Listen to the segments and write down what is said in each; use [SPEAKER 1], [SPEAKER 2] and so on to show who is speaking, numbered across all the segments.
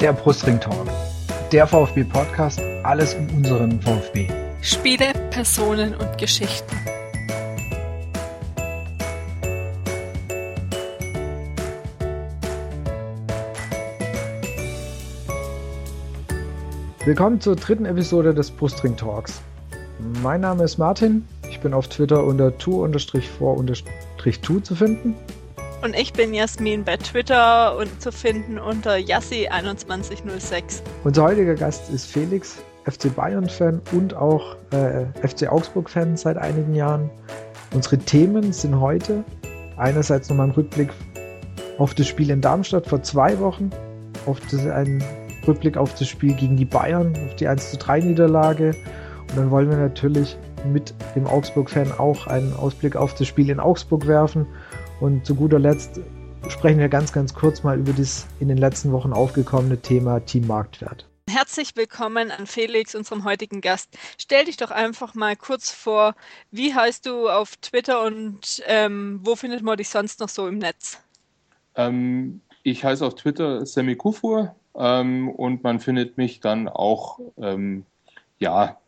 [SPEAKER 1] der Brustring Talk, der VfB Podcast, alles um unseren VfB.
[SPEAKER 2] Spiele, Personen und Geschichten.
[SPEAKER 1] Willkommen zur dritten Episode des Brustring Talks. Mein Name ist Martin, ich bin auf Twitter unter tour-for-2 zu finden.
[SPEAKER 2] Und ich bin Jasmin bei Twitter und zu finden unter Yassi2106.
[SPEAKER 1] Unser heutiger Gast ist Felix, FC Bayern-Fan und auch äh, FC Augsburg-Fan seit einigen Jahren. Unsere Themen sind heute einerseits nochmal ein Rückblick auf das Spiel in Darmstadt vor zwei Wochen, auf das, ein Rückblick auf das Spiel gegen die Bayern, auf die 1 zu 3 Niederlage. Und dann wollen wir natürlich mit dem Augsburg-Fan auch einen Ausblick auf das Spiel in Augsburg werfen. Und zu guter Letzt sprechen wir ganz, ganz kurz mal über das in den letzten Wochen aufgekommene Thema Team Marktwert.
[SPEAKER 2] Herzlich willkommen an Felix, unserem heutigen Gast. Stell dich doch einfach mal kurz vor, wie heißt du auf Twitter und ähm, wo findet man dich sonst noch so im Netz?
[SPEAKER 3] Ähm, ich heiße auf Twitter Semi Kufur ähm, und man findet mich dann auch ähm, ja,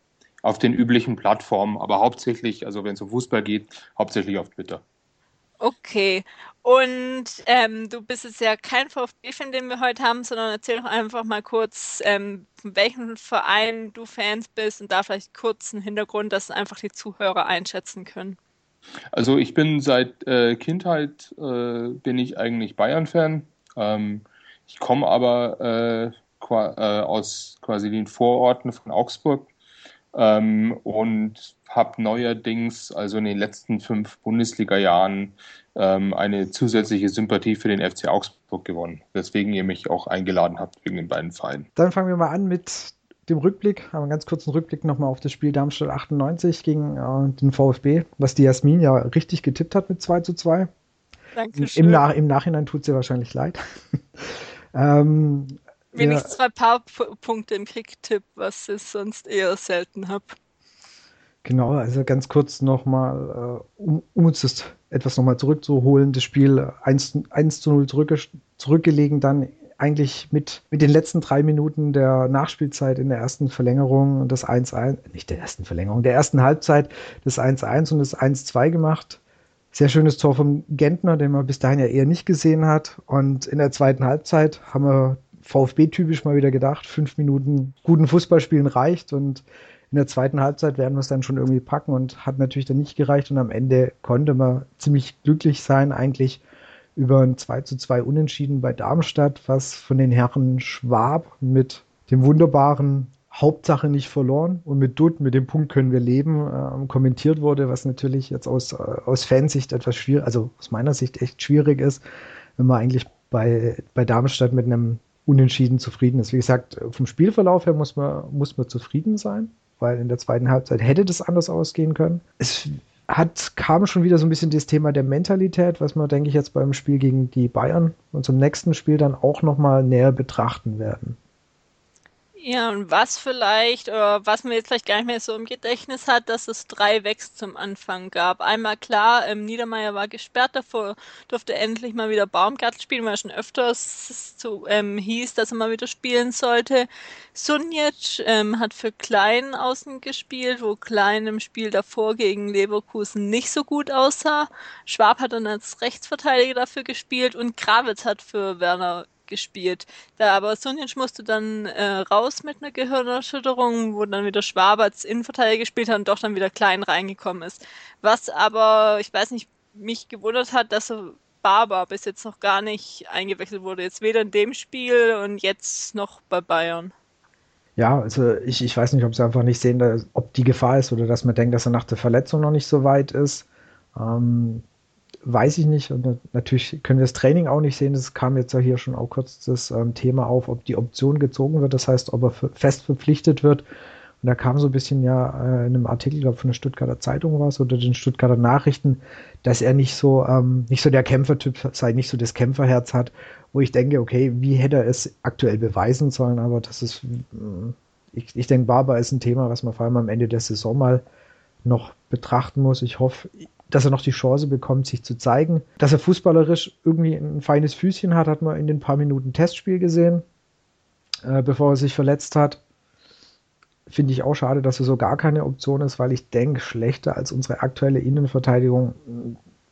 [SPEAKER 3] auf den üblichen Plattformen, aber hauptsächlich, also wenn es um Fußball geht, hauptsächlich auf Twitter.
[SPEAKER 2] Okay. Und ähm, du bist jetzt ja kein VfB-Fan, den wir heute haben, sondern erzähl doch einfach mal kurz, ähm, von welchem Verein du Fans bist und da vielleicht kurz einen Hintergrund, dass einfach die Zuhörer einschätzen können.
[SPEAKER 3] Also ich bin seit äh, Kindheit äh, bin ich eigentlich Bayern-Fan. Ähm, ich komme aber äh, qua äh, aus quasi den Vororten von Augsburg ähm, und habe neuerdings, also in den letzten fünf Bundesliga-Jahren, ähm, eine zusätzliche Sympathie für den FC Augsburg gewonnen, weswegen ihr mich auch eingeladen habt wegen den beiden Vereinen.
[SPEAKER 1] Dann fangen wir mal an mit dem Rückblick, haben einen ganz kurzen Rückblick nochmal auf das Spiel Darmstadt 98 gegen äh, den VfB, was die Jasmin ja richtig getippt hat mit 2 zu 2.
[SPEAKER 2] Dankeschön.
[SPEAKER 1] Im, Nach Im Nachhinein tut es ihr wahrscheinlich leid. ähm,
[SPEAKER 2] Wenigstens ja, zwei paar Punkte im Krieg-Tipp, was ich sonst eher selten habe.
[SPEAKER 1] Genau, also ganz kurz nochmal, äh, um, um uns das etwas nochmal zurückzuholen, das Spiel 1, 1 zu 0 zurück, zurückgelegen, dann eigentlich mit, mit den letzten drei Minuten der Nachspielzeit in der ersten Verlängerung das 1-1, nicht der ersten Verlängerung, der ersten Halbzeit das 1-1 und das 1-2 gemacht. Sehr schönes Tor vom Gentner, den man bis dahin ja eher nicht gesehen hat. Und in der zweiten Halbzeit haben wir VfB-typisch mal wieder gedacht, fünf Minuten guten Fußballspielen reicht und in der zweiten Halbzeit werden wir es dann schon irgendwie packen und hat natürlich dann nicht gereicht und am Ende konnte man ziemlich glücklich sein eigentlich über ein 2 zu 2 Unentschieden bei Darmstadt, was von den Herren Schwab mit dem wunderbaren Hauptsache nicht verloren und mit Dutt, mit dem Punkt können wir leben, äh, kommentiert wurde, was natürlich jetzt aus, äh, aus Fansicht etwas schwierig, also aus meiner Sicht echt schwierig ist, wenn man eigentlich bei, bei Darmstadt mit einem unentschieden zufrieden ist. Wie gesagt, vom Spielverlauf her muss man, muss man zufrieden sein, weil in der zweiten Halbzeit hätte das anders ausgehen können. Es hat, kam schon wieder so ein bisschen das Thema der Mentalität, was wir, denke ich, jetzt beim Spiel gegen die Bayern und zum nächsten Spiel dann auch nochmal näher betrachten werden.
[SPEAKER 2] Ja, und was vielleicht, oder was man jetzt vielleicht gar nicht mehr so im Gedächtnis hat, dass es drei Wechsel zum Anfang gab. Einmal klar, ähm, Niedermeyer war gesperrt, davor durfte endlich mal wieder Baumgartel spielen, weil schon öfters so ähm, hieß, dass er mal wieder spielen sollte. Sunjic ähm, hat für Klein außen gespielt, wo Klein im Spiel davor gegen Leverkusen nicht so gut aussah. Schwab hat dann als Rechtsverteidiger dafür gespielt und Krawitz hat für Werner gespielt. Da aber Sunic musste dann äh, raus mit einer Gehirnerschütterung, wo dann wieder Schwaber als Innenverteidiger gespielt hat und doch dann wieder klein reingekommen ist. Was aber, ich weiß nicht, mich gewundert hat, dass Barber bis jetzt noch gar nicht eingewechselt wurde. Jetzt weder in dem Spiel und jetzt noch bei Bayern.
[SPEAKER 1] Ja, also ich, ich weiß nicht, ob sie einfach nicht sehen, ob die Gefahr ist oder dass man denkt, dass er nach der Verletzung noch nicht so weit ist. Ähm, weiß ich nicht. Und natürlich können wir das Training auch nicht sehen. Es kam jetzt ja hier schon auch kurz das ähm, Thema auf, ob die Option gezogen wird. Das heißt, ob er fest verpflichtet wird. Und da kam so ein bisschen ja äh, in einem Artikel, glaube von der Stuttgarter Zeitung war es oder den Stuttgarter Nachrichten, dass er nicht so ähm, nicht so der Kämpfertyp sei, nicht so das Kämpferherz hat, wo ich denke, okay, wie hätte er es aktuell beweisen sollen? Aber das ist, äh, ich, ich denke, Barber ist ein Thema, was man vor allem am Ende der Saison mal noch betrachten muss. Ich hoffe, dass er noch die Chance bekommt, sich zu zeigen. Dass er fußballerisch irgendwie ein feines Füßchen hat, hat man in den paar Minuten Testspiel gesehen. äh, bevor er sich verletzt hat. Finde ich auch schade, dass er so gar keine Option ist, weil ich denke, schlechter als unsere aktuelle Innenverteidigung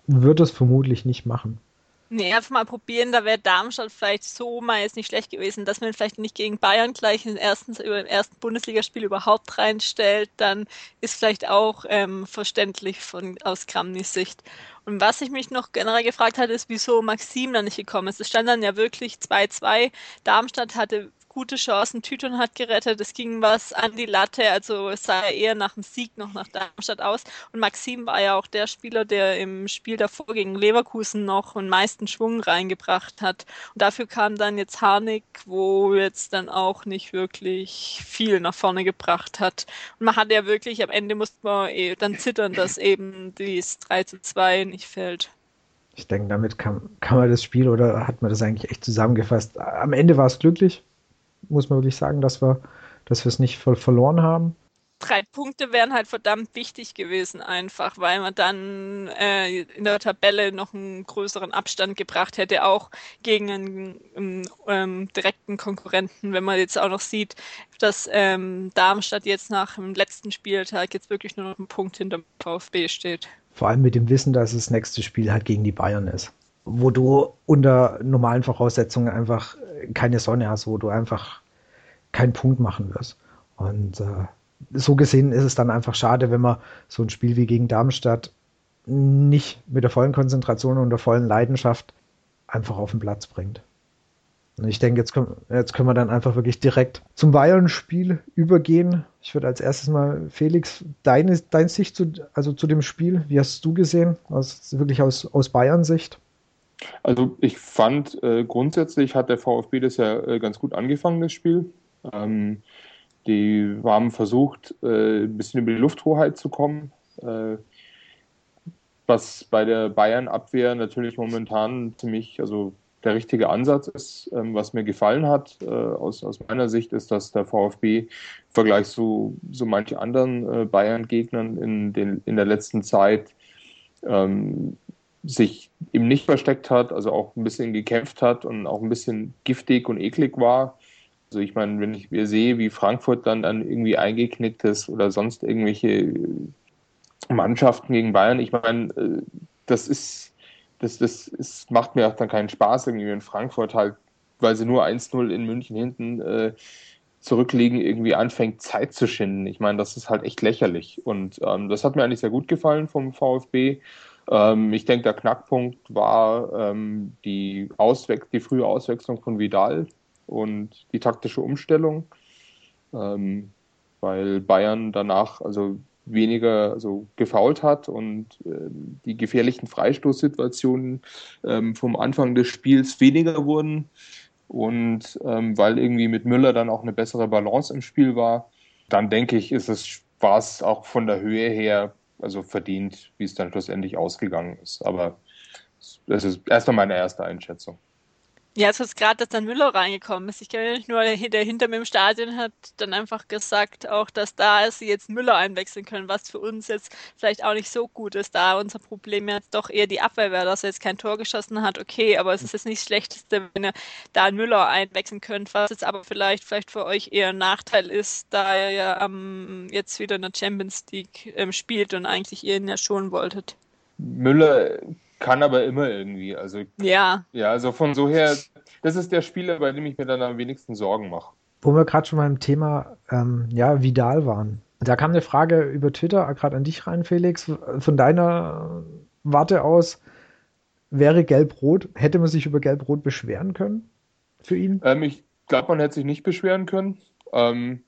[SPEAKER 1] wird es vermutlich nicht machen.
[SPEAKER 2] Nee, einfach mal probieren, da wäre Darmstadt vielleicht so mal jetzt nicht schlecht gewesen, dass man vielleicht nicht gegen Bayern gleich im ersten, über im ersten Bundesligaspiel überhaupt reinstellt, dann ist vielleicht auch ähm, verständlich von aus Kramnis Sicht. Und was ich mich noch generell gefragt hatte, ist, wieso Maxim da nicht gekommen ist. Es stand dann ja wirklich 2-2. Darmstadt hatte gute Chancen. Tüton hat gerettet, es ging was an die Latte, also es sah eher nach dem Sieg noch nach Darmstadt aus. Und Maxim war ja auch der Spieler, der im Spiel davor gegen Leverkusen noch den meisten Schwung reingebracht hat. Und dafür kam dann jetzt Harnik, wo jetzt dann auch nicht wirklich viel nach vorne gebracht hat. Und man hat ja wirklich, am Ende musste man eh dann zittern, dass eben dieses 3 zu 2 nicht fällt.
[SPEAKER 1] Ich denke, damit kann, kann man das Spiel oder hat man das eigentlich echt zusammengefasst. Am Ende war es glücklich, muss man wirklich sagen, dass wir, dass wir es nicht voll verloren haben.
[SPEAKER 2] Drei Punkte wären halt verdammt wichtig gewesen, einfach, weil man dann äh, in der Tabelle noch einen größeren Abstand gebracht hätte, auch gegen einen, einen ähm, direkten Konkurrenten, wenn man jetzt auch noch sieht, dass ähm, Darmstadt jetzt nach dem letzten Spieltag jetzt wirklich nur noch einen Punkt hinter dem VfB steht.
[SPEAKER 1] Vor allem mit dem Wissen, dass das nächste Spiel halt gegen die Bayern ist wo du unter normalen Voraussetzungen einfach keine Sonne hast, wo du einfach keinen Punkt machen wirst. Und äh, so gesehen ist es dann einfach schade, wenn man so ein Spiel wie gegen Darmstadt nicht mit der vollen Konzentration und der vollen Leidenschaft einfach auf den Platz bringt. Und ich denke, jetzt können, jetzt können wir dann einfach wirklich direkt zum Bayern-Spiel übergehen. Ich würde als erstes mal, Felix, deine, deine Sicht zu, also zu dem Spiel, wie hast du gesehen? Aus, wirklich aus, aus Bayern-Sicht?
[SPEAKER 3] Also ich fand äh, grundsätzlich hat der VfB das ja äh, ganz gut angefangen, das Spiel. Ähm, die haben versucht, äh, ein bisschen über die Lufthoheit zu kommen, äh, was bei der Bayern-Abwehr natürlich momentan ziemlich, also der richtige Ansatz ist. Ähm, was mir gefallen hat äh, aus, aus meiner Sicht, ist, dass der VfB im Vergleich zu so manchen anderen äh, Bayern-Gegnern in, in der letzten Zeit ähm, sich eben nicht versteckt hat, also auch ein bisschen gekämpft hat und auch ein bisschen giftig und eklig war. Also ich meine, wenn ich mir sehe, wie Frankfurt dann, dann irgendwie eingeknickt ist oder sonst irgendwelche Mannschaften gegen Bayern, ich meine, äh, das ist, das, das ist, macht mir auch dann keinen Spaß, irgendwie in Frankfurt halt, weil sie nur 1-0 in München hinten äh, zurückliegen, irgendwie anfängt, Zeit zu schinden. Ich meine, das ist halt echt lächerlich. Und ähm, das hat mir eigentlich sehr gut gefallen vom VfB. Ähm, ich denke, der Knackpunkt war ähm, die, Auswech die frühe Auswechslung von Vidal und die taktische Umstellung, ähm, weil Bayern danach also weniger also gefault hat und äh, die gefährlichen Freistoßsituationen ähm, vom Anfang des Spiels weniger wurden und ähm, weil irgendwie mit Müller dann auch eine bessere Balance im Spiel war, dann denke ich, ist es war es auch von der Höhe her also verdient, wie es dann schlussendlich ausgegangen ist. Aber das ist erstmal meine erste Einschätzung.
[SPEAKER 2] Ja, es ist gerade, dass dann Müller reingekommen ist. Ich kenne nicht nur, der hinter mir im Stadion hat dann einfach gesagt, auch, dass da sie jetzt Müller einwechseln können, was für uns jetzt vielleicht auch nicht so gut ist, da unser Problem jetzt doch eher die Abwehr wäre, dass er jetzt kein Tor geschossen hat. Okay, aber es ist jetzt nicht das Schlechteste, wenn ihr da einen Müller einwechseln könnt, was jetzt aber vielleicht, vielleicht für euch eher ein Nachteil ist, da er ja ähm, jetzt wieder in der Champions League ähm, spielt und eigentlich ihr ihn ja schonen wolltet.
[SPEAKER 3] Müller kann aber immer irgendwie. Also,
[SPEAKER 2] ja.
[SPEAKER 3] Ja, also von so her, das ist der Spieler, bei dem ich mir dann am wenigsten Sorgen mache.
[SPEAKER 1] Wo wir gerade schon beim Thema ähm, ja, Vidal waren. Da kam eine Frage über Twitter gerade an dich rein, Felix. Von deiner Warte aus, wäre Gelb-Rot, hätte man sich über Gelb-Rot beschweren können für ihn?
[SPEAKER 3] Ähm, ich glaube, man hätte sich nicht beschweren können. Ähm,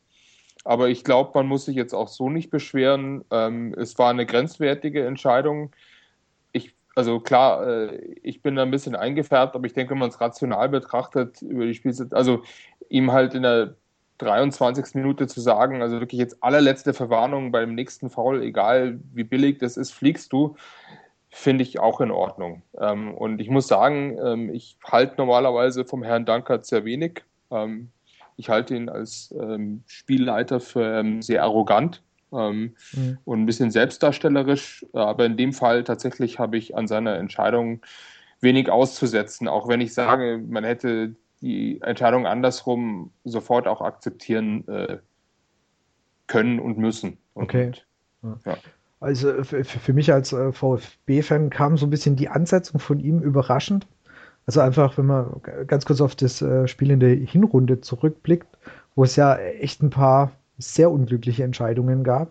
[SPEAKER 3] aber ich glaube, man muss sich jetzt auch so nicht beschweren. Ähm, es war eine grenzwertige Entscheidung also klar, äh, ich bin da ein bisschen eingefärbt, aber ich denke, wenn man es rational betrachtet über die Spielzeit, also ihm halt in der 23. Minute zu sagen, also wirklich jetzt allerletzte Verwarnung beim nächsten Foul, egal wie billig das ist, fliegst du, finde ich auch in Ordnung. Ähm, und ich muss sagen, ähm, ich halte normalerweise vom Herrn Dankert sehr wenig. Ähm, ich halte ihn als Spielleiter für sehr arrogant ähm, mhm. und ein bisschen selbstdarstellerisch. Aber in dem Fall tatsächlich habe ich an seiner Entscheidung wenig auszusetzen, auch wenn ich sage, man hätte die Entscheidung andersrum sofort auch akzeptieren äh, können und müssen. Und,
[SPEAKER 1] okay. Ja. Also für, für mich als äh, VfB-Fan kam so ein bisschen die Ansetzung von ihm überraschend. Also einfach, wenn man ganz kurz auf das äh, Spiel in der Hinrunde zurückblickt, wo es ja echt ein paar sehr unglückliche Entscheidungen gab.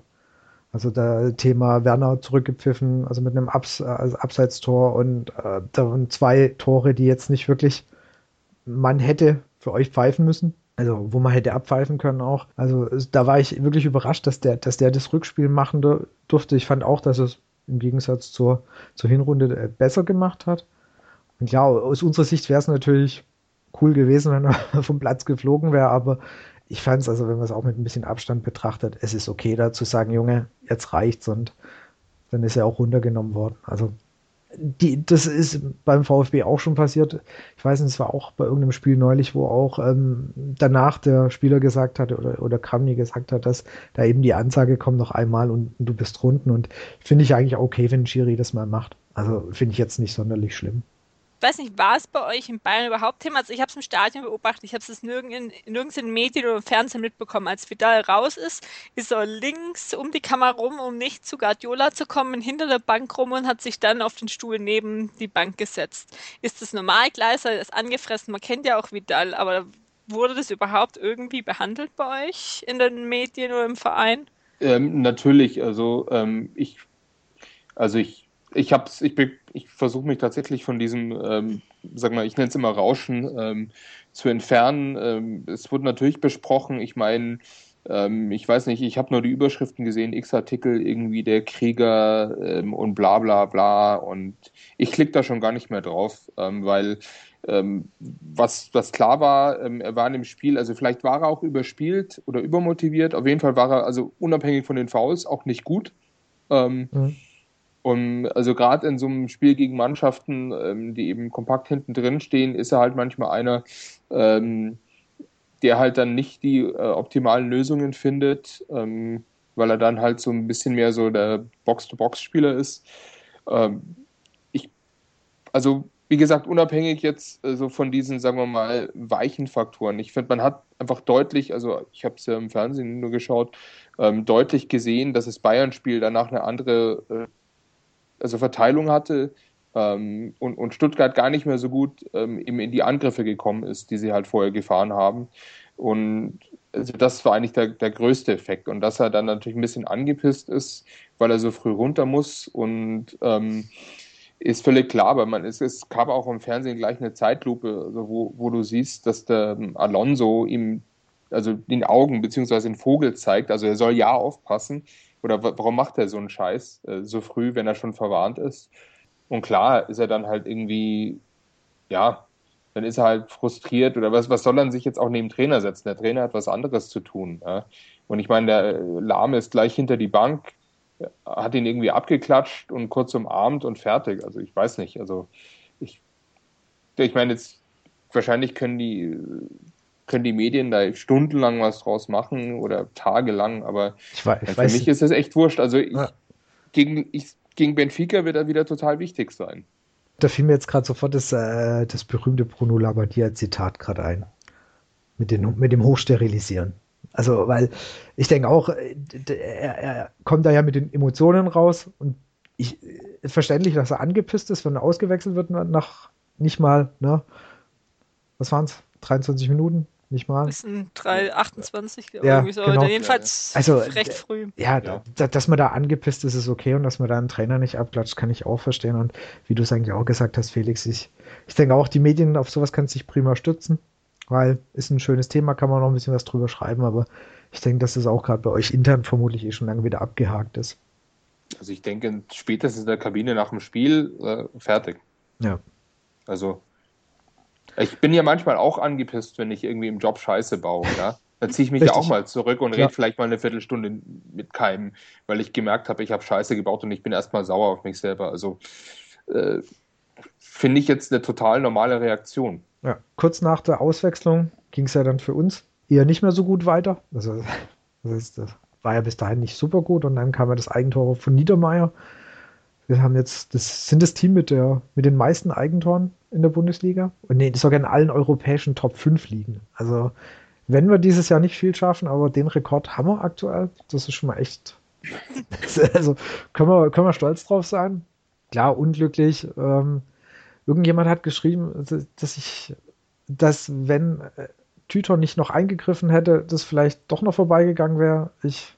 [SPEAKER 1] Also das Thema Werner zurückgepfiffen, also mit einem Abs also Abseitstor und äh, da waren zwei Tore, die jetzt nicht wirklich man hätte für euch pfeifen müssen. Also wo man hätte abpfeifen können auch. Also da war ich wirklich überrascht, dass der, dass der das Rückspiel machen durfte. Ich fand auch, dass es im Gegensatz zur, zur Hinrunde äh, besser gemacht hat. Und ja, aus unserer Sicht wäre es natürlich cool gewesen, wenn er vom Platz geflogen wäre, aber ich fand es, also wenn man es auch mit ein bisschen Abstand betrachtet, es ist okay da zu sagen, Junge, jetzt reicht's und dann ist er auch runtergenommen worden. Also die, das ist beim VfB auch schon passiert. Ich weiß nicht, es war auch bei irgendeinem Spiel neulich, wo auch ähm, danach der Spieler gesagt hat oder, oder Kramny gesagt hat, dass da eben die Ansage kommt noch einmal und, du bist runden. Und finde ich eigentlich okay, wenn Schiri das mal macht. Also finde ich jetzt nicht sonderlich schlimm
[SPEAKER 2] weiß nicht, war es bei euch in Bayern überhaupt Thema? Also ich habe es im Stadion beobachtet, ich habe es nirgends in, nirgends in Medien oder im Fernsehen mitbekommen. Als Vidal raus ist, ist er links um die Kamera rum, um nicht zu Guardiola zu kommen, hinter der Bank rum und hat sich dann auf den Stuhl neben die Bank gesetzt. Ist das normal? Klar ist angefressen, man kennt ja auch Vidal, aber wurde das überhaupt irgendwie behandelt bei euch in den Medien oder im Verein?
[SPEAKER 3] Ähm, natürlich, also ähm, ich, also ich ich hab's, ich, ich versuche mich tatsächlich von diesem, ähm, sag mal, ich nenne es immer Rauschen, ähm, zu entfernen. Ähm, es wurde natürlich besprochen, ich meine, ähm, ich weiß nicht, ich habe nur die Überschriften gesehen, X-Artikel, irgendwie der Krieger ähm, und bla bla bla und ich klicke da schon gar nicht mehr drauf, ähm, weil was, was klar war, er war in dem Spiel, also vielleicht war er auch überspielt oder übermotiviert, auf jeden Fall war er also unabhängig von den Fouls auch nicht gut. Mhm. Und also gerade in so einem Spiel gegen Mannschaften, ähm, die eben kompakt hinten drin stehen, ist er halt manchmal einer, ähm, der halt dann nicht die äh, optimalen Lösungen findet, ähm, weil er dann halt so ein bisschen mehr so der Box-to-Box-Spieler ist. Ähm, ich, also wie gesagt, unabhängig jetzt so von diesen, sagen wir mal, weichen Faktoren. Ich finde, man hat einfach deutlich, also ich habe es ja im Fernsehen nur geschaut, ähm, deutlich gesehen, dass das Bayern-Spiel danach eine andere äh, also Verteilung hatte ähm, und, und Stuttgart gar nicht mehr so gut ähm, eben in die Angriffe gekommen ist, die sie halt vorher gefahren haben. Und also das war eigentlich der, der größte Effekt. Und dass er dann natürlich ein bisschen angepisst ist, weil er so früh runter muss und ähm, ist völlig klar, aber man ist, es gab auch im Fernsehen gleich eine Zeitlupe, also wo, wo du siehst, dass der ähm, Alonso ihm also den Augen beziehungsweise den Vogel zeigt, also er soll ja aufpassen oder warum macht er so einen Scheiß äh, so früh, wenn er schon verwarnt ist? Und klar ist er dann halt irgendwie, ja, dann ist er halt frustriert oder was, was soll er sich jetzt auch neben Trainer setzen? Der Trainer hat was anderes zu tun. Ja? Und ich meine, der Lahme ist gleich hinter die Bank, hat ihn irgendwie abgeklatscht und kurz umarmt und fertig. Also ich weiß nicht. Also ich, ich meine jetzt, wahrscheinlich können die können die Medien da stundenlang was draus machen oder tagelang, aber
[SPEAKER 1] ich weiß, ich
[SPEAKER 3] für
[SPEAKER 1] weiß
[SPEAKER 3] mich ist es echt wurscht. Also ich, ja. gegen, ich, gegen Benfica wird er wieder total wichtig sein.
[SPEAKER 1] Da fiel mir jetzt gerade sofort das, äh, das berühmte Bruno Labbadia-Zitat gerade ein. Mit, den, mit dem Hochsterilisieren. Also, weil ich denke auch, äh, er, er, kommt da ja mit den Emotionen raus und ich, ist verständlich, dass er angepisst ist, wenn er ausgewechselt wird nach nicht mal, ne, was waren es, 23 Minuten? Nicht mal.
[SPEAKER 2] Das sind 3,28,
[SPEAKER 1] ja, irgendwie so. Genau.
[SPEAKER 2] Jedenfalls
[SPEAKER 1] also,
[SPEAKER 2] recht früh.
[SPEAKER 1] Ja, ja, dass man da angepisst ist, ist okay und dass man da einen Trainer nicht abklatscht, kann ich auch verstehen. Und wie du es eigentlich auch gesagt hast, Felix, ich, ich denke auch, die Medien auf sowas kann sich prima stützen, weil ist ein schönes Thema, kann man noch ein bisschen was drüber schreiben, aber ich denke, dass das auch gerade bei euch intern vermutlich eh schon lange wieder abgehakt ist.
[SPEAKER 3] Also ich denke, spätestens in der Kabine nach dem Spiel äh, fertig.
[SPEAKER 1] Ja.
[SPEAKER 3] Also ich bin ja manchmal auch angepisst, wenn ich irgendwie im Job Scheiße baue, ja. Dann ziehe ich mich Richtig. ja auch mal zurück und rede vielleicht mal eine Viertelstunde mit keinem, weil ich gemerkt habe, ich habe Scheiße gebaut und ich bin erstmal sauer auf mich selber. Also äh, finde ich jetzt eine total normale Reaktion.
[SPEAKER 1] Ja, kurz nach der Auswechslung ging es ja dann für uns eher nicht mehr so gut weiter. Also das, ist, das war ja bis dahin nicht super gut und dann kam ja das Eigentor von Niedermeyer Wir haben jetzt, das sind das Team mit der, mit den meisten Eigentoren in der Bundesliga. Und nee, sogar in allen europäischen Top 5 liegen. Also, wenn wir dieses Jahr nicht viel schaffen, aber den Rekord haben wir aktuell. Das ist schon mal echt. also, können wir, können wir stolz drauf sein. Klar, unglücklich. Ähm, irgendjemand hat geschrieben, dass ich, dass wenn äh, Tüton nicht noch eingegriffen hätte, das vielleicht doch noch vorbeigegangen wäre. Ich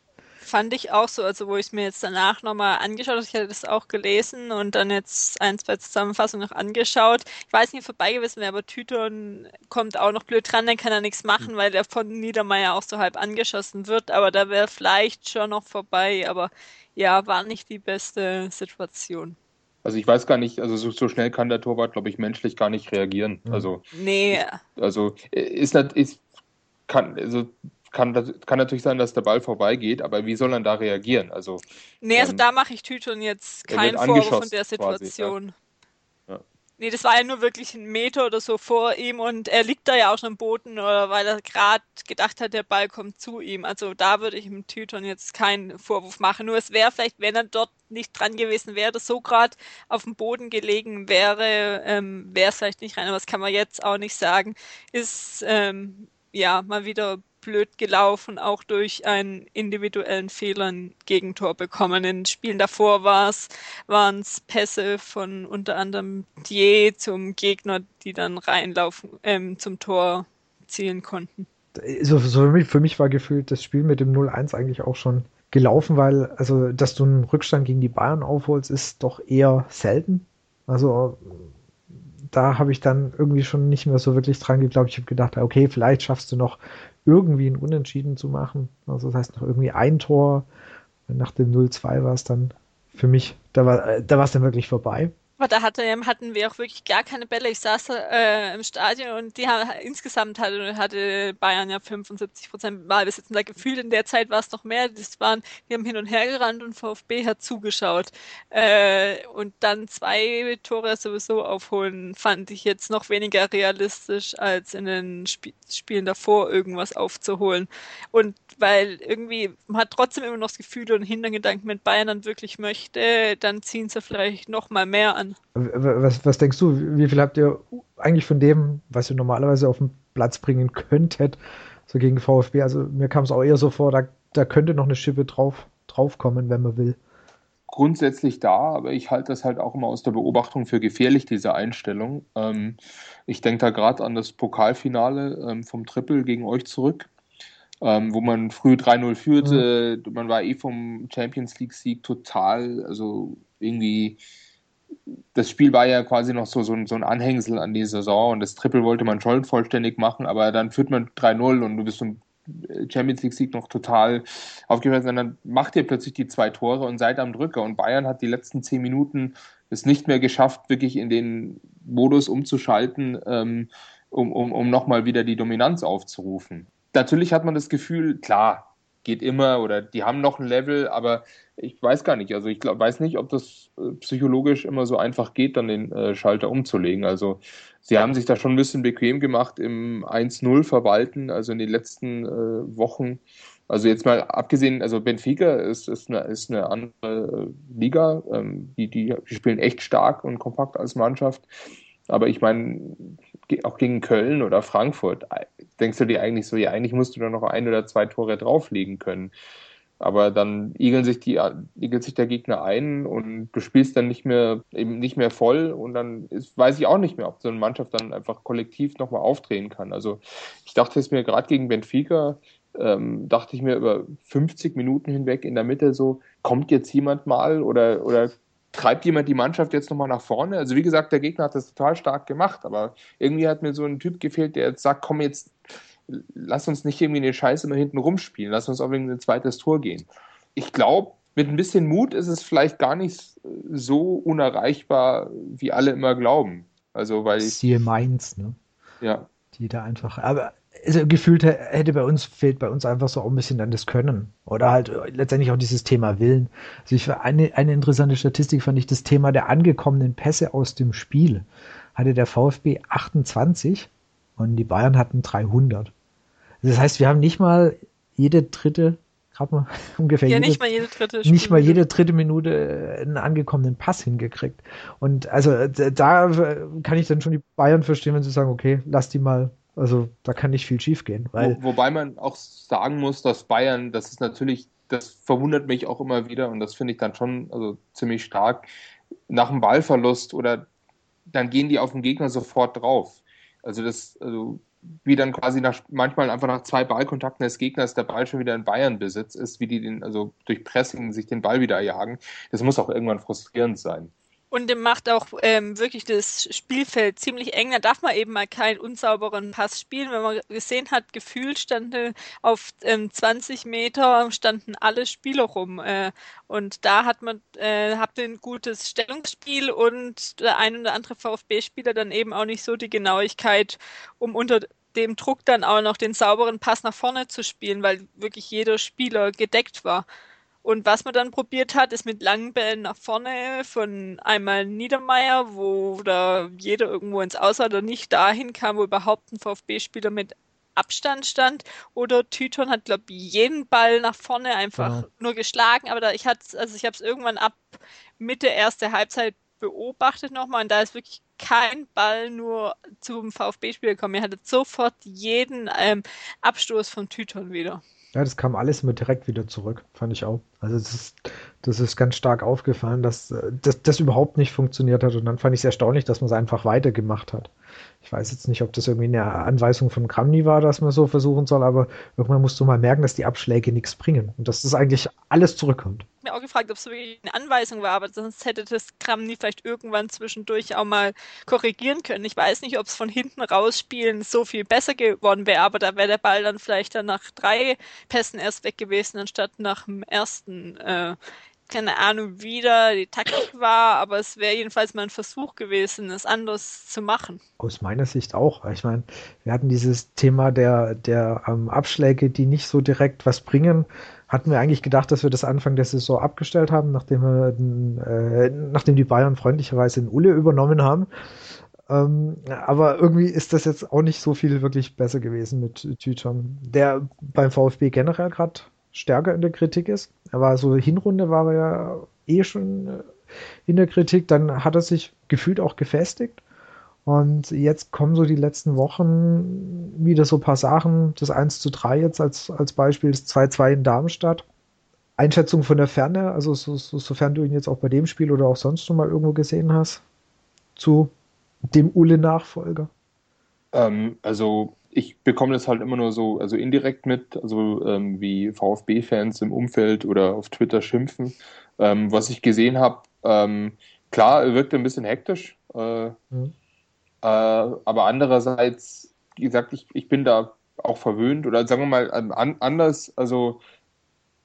[SPEAKER 2] fand ich auch so, also wo ich es mir jetzt danach nochmal angeschaut habe, ich hatte das auch gelesen und dann jetzt ein, zwei Zusammenfassungen noch angeschaut. Ich weiß nicht, vorbei gewesen wäre, aber Tüton kommt auch noch blöd dran, dann kann er nichts machen, weil der von Niedermeyer auch so halb angeschossen wird, aber da wäre vielleicht schon noch vorbei, aber ja, war nicht die beste Situation.
[SPEAKER 3] Also ich weiß gar nicht, also so, so schnell kann der Torwart, glaube ich, menschlich gar nicht reagieren. Also
[SPEAKER 2] nee.
[SPEAKER 3] Also ist nicht, ist kann also kann, kann natürlich sein, dass der Ball vorbeigeht, aber wie soll er da reagieren? Also,
[SPEAKER 2] nee, also ähm, da mache ich Tüton jetzt keinen Vorwurf von der Situation. Quasi, ja. Ja. Nee, das war ja nur wirklich ein Meter oder so vor ihm und er liegt da ja auch schon am Boden, oder weil er gerade gedacht hat, der Ball kommt zu ihm. Also da würde ich dem Tüton jetzt keinen Vorwurf machen. Nur es wäre vielleicht, wenn er dort nicht dran gewesen wäre, so gerade auf dem Boden gelegen wäre, ähm, wäre es vielleicht nicht rein. Aber das kann man jetzt auch nicht sagen. Ist ähm, ja mal wieder blöd gelaufen, auch durch einen individuellen Fehler ein Gegentor bekommen. In Spielen davor waren es Pässe von unter anderem Die zum Gegner, die dann reinlaufen, ähm, zum Tor zielen konnten.
[SPEAKER 1] So, so für mich war gefühlt das Spiel mit dem 0-1 eigentlich auch schon gelaufen, weil, also, dass du einen Rückstand gegen die Bayern aufholst, ist doch eher selten. Also, da habe ich dann irgendwie schon nicht mehr so wirklich dran geglaubt. Ich habe gedacht, okay, vielleicht schaffst du noch irgendwie ein Unentschieden zu machen. Also das heißt noch irgendwie ein Tor. Nach dem 0-2 war es dann für mich, da war da war es dann wirklich vorbei.
[SPEAKER 2] Aber da hatte, hatten wir auch wirklich gar keine Bälle. Ich saß äh, im Stadion und die haben insgesamt hatte, hatte Bayern ja 75 Prozent Ballbesitz. Und da gefühlt in der Zeit war es noch mehr. Das waren, die haben hin und her gerannt und VfB hat zugeschaut. Äh, und dann zwei Tore sowieso aufholen, fand ich jetzt noch weniger realistisch, als in den Sp Spielen davor irgendwas aufzuholen. Und weil irgendwie, man hat trotzdem immer noch das Gefühl und Hintergedanken, wenn Bayern dann wirklich möchte, dann ziehen sie vielleicht noch mal mehr an.
[SPEAKER 1] Was, was denkst du, wie viel habt ihr eigentlich von dem, was ihr normalerweise auf den Platz bringen könntet, so gegen VfB? Also mir kam es auch eher so vor, da, da könnte noch eine Schippe drauf, drauf kommen, wenn man will
[SPEAKER 3] grundsätzlich da, aber ich halte das halt auch immer aus der Beobachtung für gefährlich, diese Einstellung. Ähm, ich denke da gerade an das Pokalfinale ähm, vom Triple gegen euch zurück ähm, wo man früh 3-0 führte. Mhm. Man war eh vom Champions League-Sieg total, also irgendwie. Das Spiel war ja quasi noch so, so, so ein Anhängsel an die Saison und das Triple wollte man schon vollständig machen, aber dann führt man 3-0 und du bist zum Champions League-Sieg noch total aufgehört, sondern macht ihr plötzlich die zwei Tore und seid am Drücker. Und Bayern hat die letzten zehn Minuten es nicht mehr geschafft, wirklich in den Modus umzuschalten, ähm, um, um, um nochmal wieder die Dominanz aufzurufen natürlich hat man das Gefühl, klar, geht immer oder die haben noch ein Level, aber ich weiß gar nicht. Also ich glaub, weiß nicht, ob das äh, psychologisch immer so einfach geht, dann den äh, Schalter umzulegen. Also sie haben sich da schon ein bisschen bequem gemacht im 1-0 verwalten, also in den letzten äh, Wochen. Also jetzt mal abgesehen, also Benfica ist, ist, eine, ist eine andere Liga, ähm, die, die, die spielen echt stark und kompakt als Mannschaft. Aber ich meine, auch gegen Köln oder Frankfurt, denkst du dir eigentlich so, ja, eigentlich musst du da noch ein oder zwei Tore drauflegen können. Aber dann igeln sich igelt sich der Gegner ein und du spielst dann nicht mehr, eben nicht mehr voll und dann ist, weiß ich auch nicht mehr, ob so eine Mannschaft dann einfach kollektiv nochmal aufdrehen kann. Also ich dachte es mir gerade gegen Benfica, ähm, dachte ich mir über 50 Minuten hinweg in der Mitte so, kommt jetzt jemand mal oder, oder treibt jemand die Mannschaft jetzt nochmal nach vorne? Also wie gesagt, der Gegner hat das total stark gemacht, aber irgendwie hat mir so ein Typ gefehlt, der jetzt sagt, komm jetzt, lass uns nicht irgendwie eine Scheiße immer hinten rumspielen, lass uns auf irgendwie ein zweites Tor gehen. Ich glaube, mit ein bisschen Mut ist es vielleicht gar nicht so unerreichbar, wie alle immer glauben. Also weil ich,
[SPEAKER 1] Siehe Mainz, ne?
[SPEAKER 3] Ja.
[SPEAKER 1] Die da einfach, aber also gefühlt hätte bei uns, fehlt bei uns einfach so auch ein bisschen dann das Können. Oder halt letztendlich auch dieses Thema Willen. Also ich, eine, eine interessante Statistik fand ich das Thema der angekommenen Pässe aus dem Spiel. Hatte der VfB 28 und die Bayern hatten 300. Das heißt, wir haben nicht mal jede dritte gerade mal ungefähr
[SPEAKER 2] ja,
[SPEAKER 1] jede,
[SPEAKER 2] nicht mal jede dritte
[SPEAKER 1] nicht mal jede dritte Minute einen angekommenen Pass hingekriegt. Und also da kann ich dann schon die Bayern verstehen, wenn sie sagen, okay, lass die mal also da kann nicht viel schiefgehen. Weil
[SPEAKER 3] Wo, wobei man auch sagen muss, dass Bayern, das ist natürlich, das verwundert mich auch immer wieder und das finde ich dann schon also ziemlich stark. Nach einem Ballverlust oder dann gehen die auf den Gegner sofort drauf. Also das, also wie dann quasi nach, manchmal einfach nach zwei Ballkontakten des Gegners der Ball schon wieder in Bayern Besitz ist, wie die den, also durch Pressing sich den Ball wieder erjagen. Das muss auch irgendwann frustrierend sein.
[SPEAKER 2] Und macht auch ähm, wirklich das Spielfeld ziemlich eng. Da darf man eben mal keinen unsauberen Pass spielen. Wenn man gesehen hat, gefühlt standen auf ähm, 20 Meter standen alle Spieler rum. Äh, und da hat man, äh, habt ein gutes Stellungsspiel und der ein oder andere VfB-Spieler dann eben auch nicht so die Genauigkeit, um unter dem Druck dann auch noch den sauberen Pass nach vorne zu spielen, weil wirklich jeder Spieler gedeckt war. Und was man dann probiert hat, ist mit langen Bällen nach vorne von einmal Niedermeier, wo da jeder irgendwo ins Aus oder nicht dahin kam, wo überhaupt ein VfB-Spieler mit Abstand stand. Oder Tyton hat, glaube ich, jeden Ball nach vorne einfach genau. nur geschlagen. Aber da, ich hatte also ich habe es irgendwann ab Mitte erste Halbzeit beobachtet nochmal und da ist wirklich kein Ball nur zum VfB-Spieler gekommen. Er hatte sofort jeden ähm, Abstoß von Tyton wieder.
[SPEAKER 1] Ja, das kam alles immer direkt wieder zurück, fand ich auch. Also das ist, das ist ganz stark aufgefallen, dass das, das überhaupt nicht funktioniert hat. Und dann fand ich es erstaunlich, dass man es einfach weitergemacht hat. Ich weiß jetzt nicht, ob das irgendwie eine Anweisung von Kramny war, dass man so versuchen soll, aber irgendwann musst du mal merken, dass die Abschläge nichts bringen und dass das eigentlich alles zurückkommt.
[SPEAKER 2] Habe auch gefragt, ob es wirklich eine Anweisung war, aber sonst hätte das Kramny vielleicht irgendwann zwischendurch auch mal korrigieren können. Ich weiß nicht, ob es von hinten rausspielen so viel besser geworden wäre, aber da wäre der Ball dann vielleicht dann nach drei Pässen erst weg gewesen, anstatt nach dem ersten. Äh, keine Ahnung, wie da die Taktik war, aber es wäre jedenfalls mal ein Versuch gewesen, es anders zu machen.
[SPEAKER 1] Aus meiner Sicht auch. Ich meine, wir hatten dieses Thema der, der ähm, Abschläge, die nicht so direkt was bringen. Hatten wir eigentlich gedacht, dass wir das Anfang der Saison abgestellt haben, nachdem, wir, äh, nachdem die Bayern freundlicherweise in Ulle übernommen haben. Ähm, aber irgendwie ist das jetzt auch nicht so viel wirklich besser gewesen mit Tüchern, der beim VfB generell gerade stärker in der Kritik ist. Er war so Hinrunde war er ja eh schon in der Kritik, dann hat er sich gefühlt auch gefestigt. Und jetzt kommen so die letzten Wochen wieder so ein paar Sachen. Das 1 zu 3 jetzt als, als Beispiel, das 2-2 in Darmstadt. Einschätzung von der Ferne, also so, so, sofern du ihn jetzt auch bei dem Spiel oder auch sonst schon mal irgendwo gesehen hast, zu dem Ulle-Nachfolger.
[SPEAKER 3] Ähm, also ich bekomme das halt immer nur so, also indirekt mit, also ähm, wie VfB-Fans im Umfeld oder auf Twitter schimpfen. Ähm, was ich gesehen habe, ähm, klar, er wirkte ein bisschen hektisch, äh, mhm. Äh, aber andererseits, wie gesagt, ich, ich bin da auch verwöhnt oder sagen wir mal ähm, an, anders, also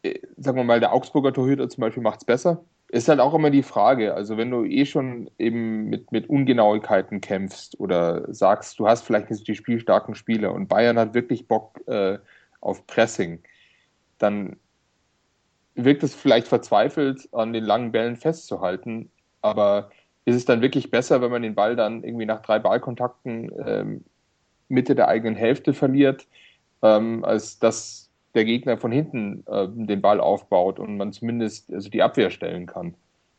[SPEAKER 3] äh, sagen wir mal, der Augsburger Torhüter zum Beispiel macht es besser. Ist halt auch immer die Frage, also wenn du eh schon eben mit, mit Ungenauigkeiten kämpfst oder sagst, du hast vielleicht nicht die spielstarken Spieler und Bayern hat wirklich Bock äh, auf Pressing, dann wirkt es vielleicht verzweifelt, an den langen Bällen festzuhalten, aber ist es dann wirklich besser, wenn man den Ball dann irgendwie nach drei Ballkontakten ähm, Mitte der eigenen Hälfte verliert, ähm, als dass der Gegner von hinten äh, den Ball aufbaut und man zumindest also die Abwehr stellen kann.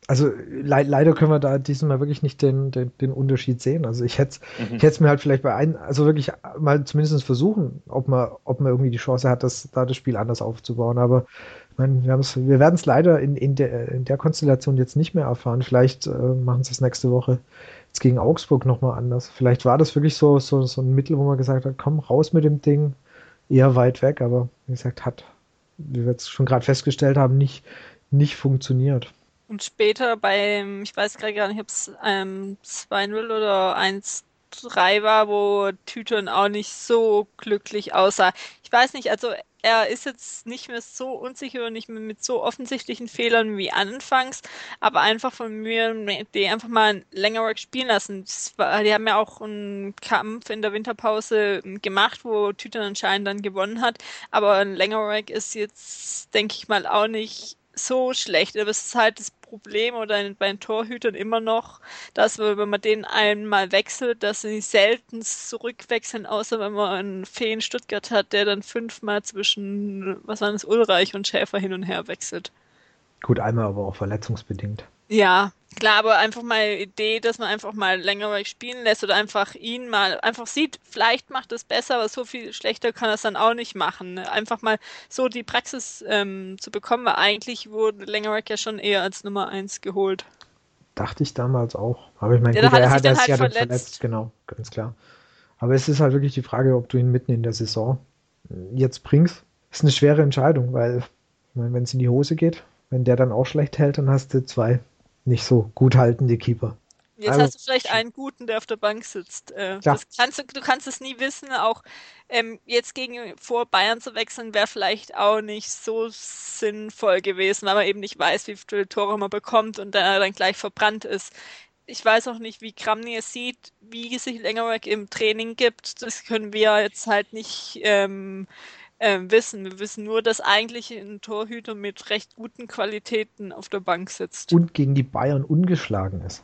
[SPEAKER 1] Also le leider können wir da diesmal wirklich nicht den, den, den Unterschied sehen. Also ich hätte mhm. hätte mir halt vielleicht bei einem, also wirklich mal zumindest versuchen, ob man, ob man irgendwie die Chance hat, das, da das Spiel anders aufzubauen. Aber meine, wir, wir werden es leider in, in, der, in der Konstellation jetzt nicht mehr erfahren. Vielleicht äh, machen sie es nächste Woche jetzt gegen Augsburg nochmal anders. Vielleicht war das wirklich so, so, so ein Mittel, wo man gesagt hat, komm raus mit dem Ding, eher weit weg, aber wie gesagt, hat, wie wir jetzt schon gerade festgestellt haben, nicht, nicht funktioniert.
[SPEAKER 2] Und später beim, ich weiß gerade gar nicht, ob es ähm, 2-0 oder 1 3 war, wo Tüton auch nicht so glücklich aussah. Ich weiß nicht, also er ist jetzt nicht mehr so unsicher und nicht mehr mit so offensichtlichen Fehlern wie anfangs, aber einfach von mir, die einfach mal länger spielen lassen. War, die haben ja auch einen Kampf in der Winterpause gemacht, wo Tüton anscheinend dann gewonnen hat, aber ein längerer ist jetzt, denke ich mal, auch nicht so schlecht. Aber es ist halt das Problem oder bei den Torhütern immer noch, dass wir, wenn man den einmal wechselt, dass sie selten zurückwechseln, außer wenn man einen Feen Stuttgart hat, der dann fünfmal zwischen, was war das, Ulreich und Schäfer hin und her wechselt.
[SPEAKER 1] Gut, einmal aber auch verletzungsbedingt.
[SPEAKER 2] Ja, klar, aber einfach mal Idee, dass man einfach mal länger spielen lässt oder einfach ihn mal einfach sieht, vielleicht macht es besser, aber so viel schlechter kann er es dann auch nicht machen. Einfach mal so die Praxis ähm, zu bekommen, weil eigentlich wurde Längerweg ja schon eher als Nummer 1 geholt.
[SPEAKER 1] Dachte ich damals auch. Aber ich meine, ja, gut, er hat das halt ja verletzt. dann verletzt, genau, ganz klar. Aber es ist halt wirklich die Frage, ob du ihn mitten in der Saison jetzt bringst. Ist eine schwere Entscheidung, weil, ich meine, wenn es in die Hose geht, wenn der dann auch schlecht hält, dann hast du zwei nicht so gut haltende Keeper.
[SPEAKER 2] Jetzt also, hast du vielleicht einen guten, der auf der Bank sitzt. Äh, kannst du, kannst es nie wissen. Auch ähm, jetzt gegen vor Bayern zu wechseln, wäre vielleicht auch nicht so sinnvoll gewesen, weil man eben nicht weiß, wie viele Tore man bekommt und der dann gleich verbrannt ist. Ich weiß auch nicht, wie Kramny es sieht, wie sich Längerweg im Training gibt. Das können wir jetzt halt nicht ähm, äh, wissen. Wir wissen nur, dass eigentlich ein Torhüter mit recht guten Qualitäten auf der Bank sitzt.
[SPEAKER 1] Und gegen die Bayern ungeschlagen ist.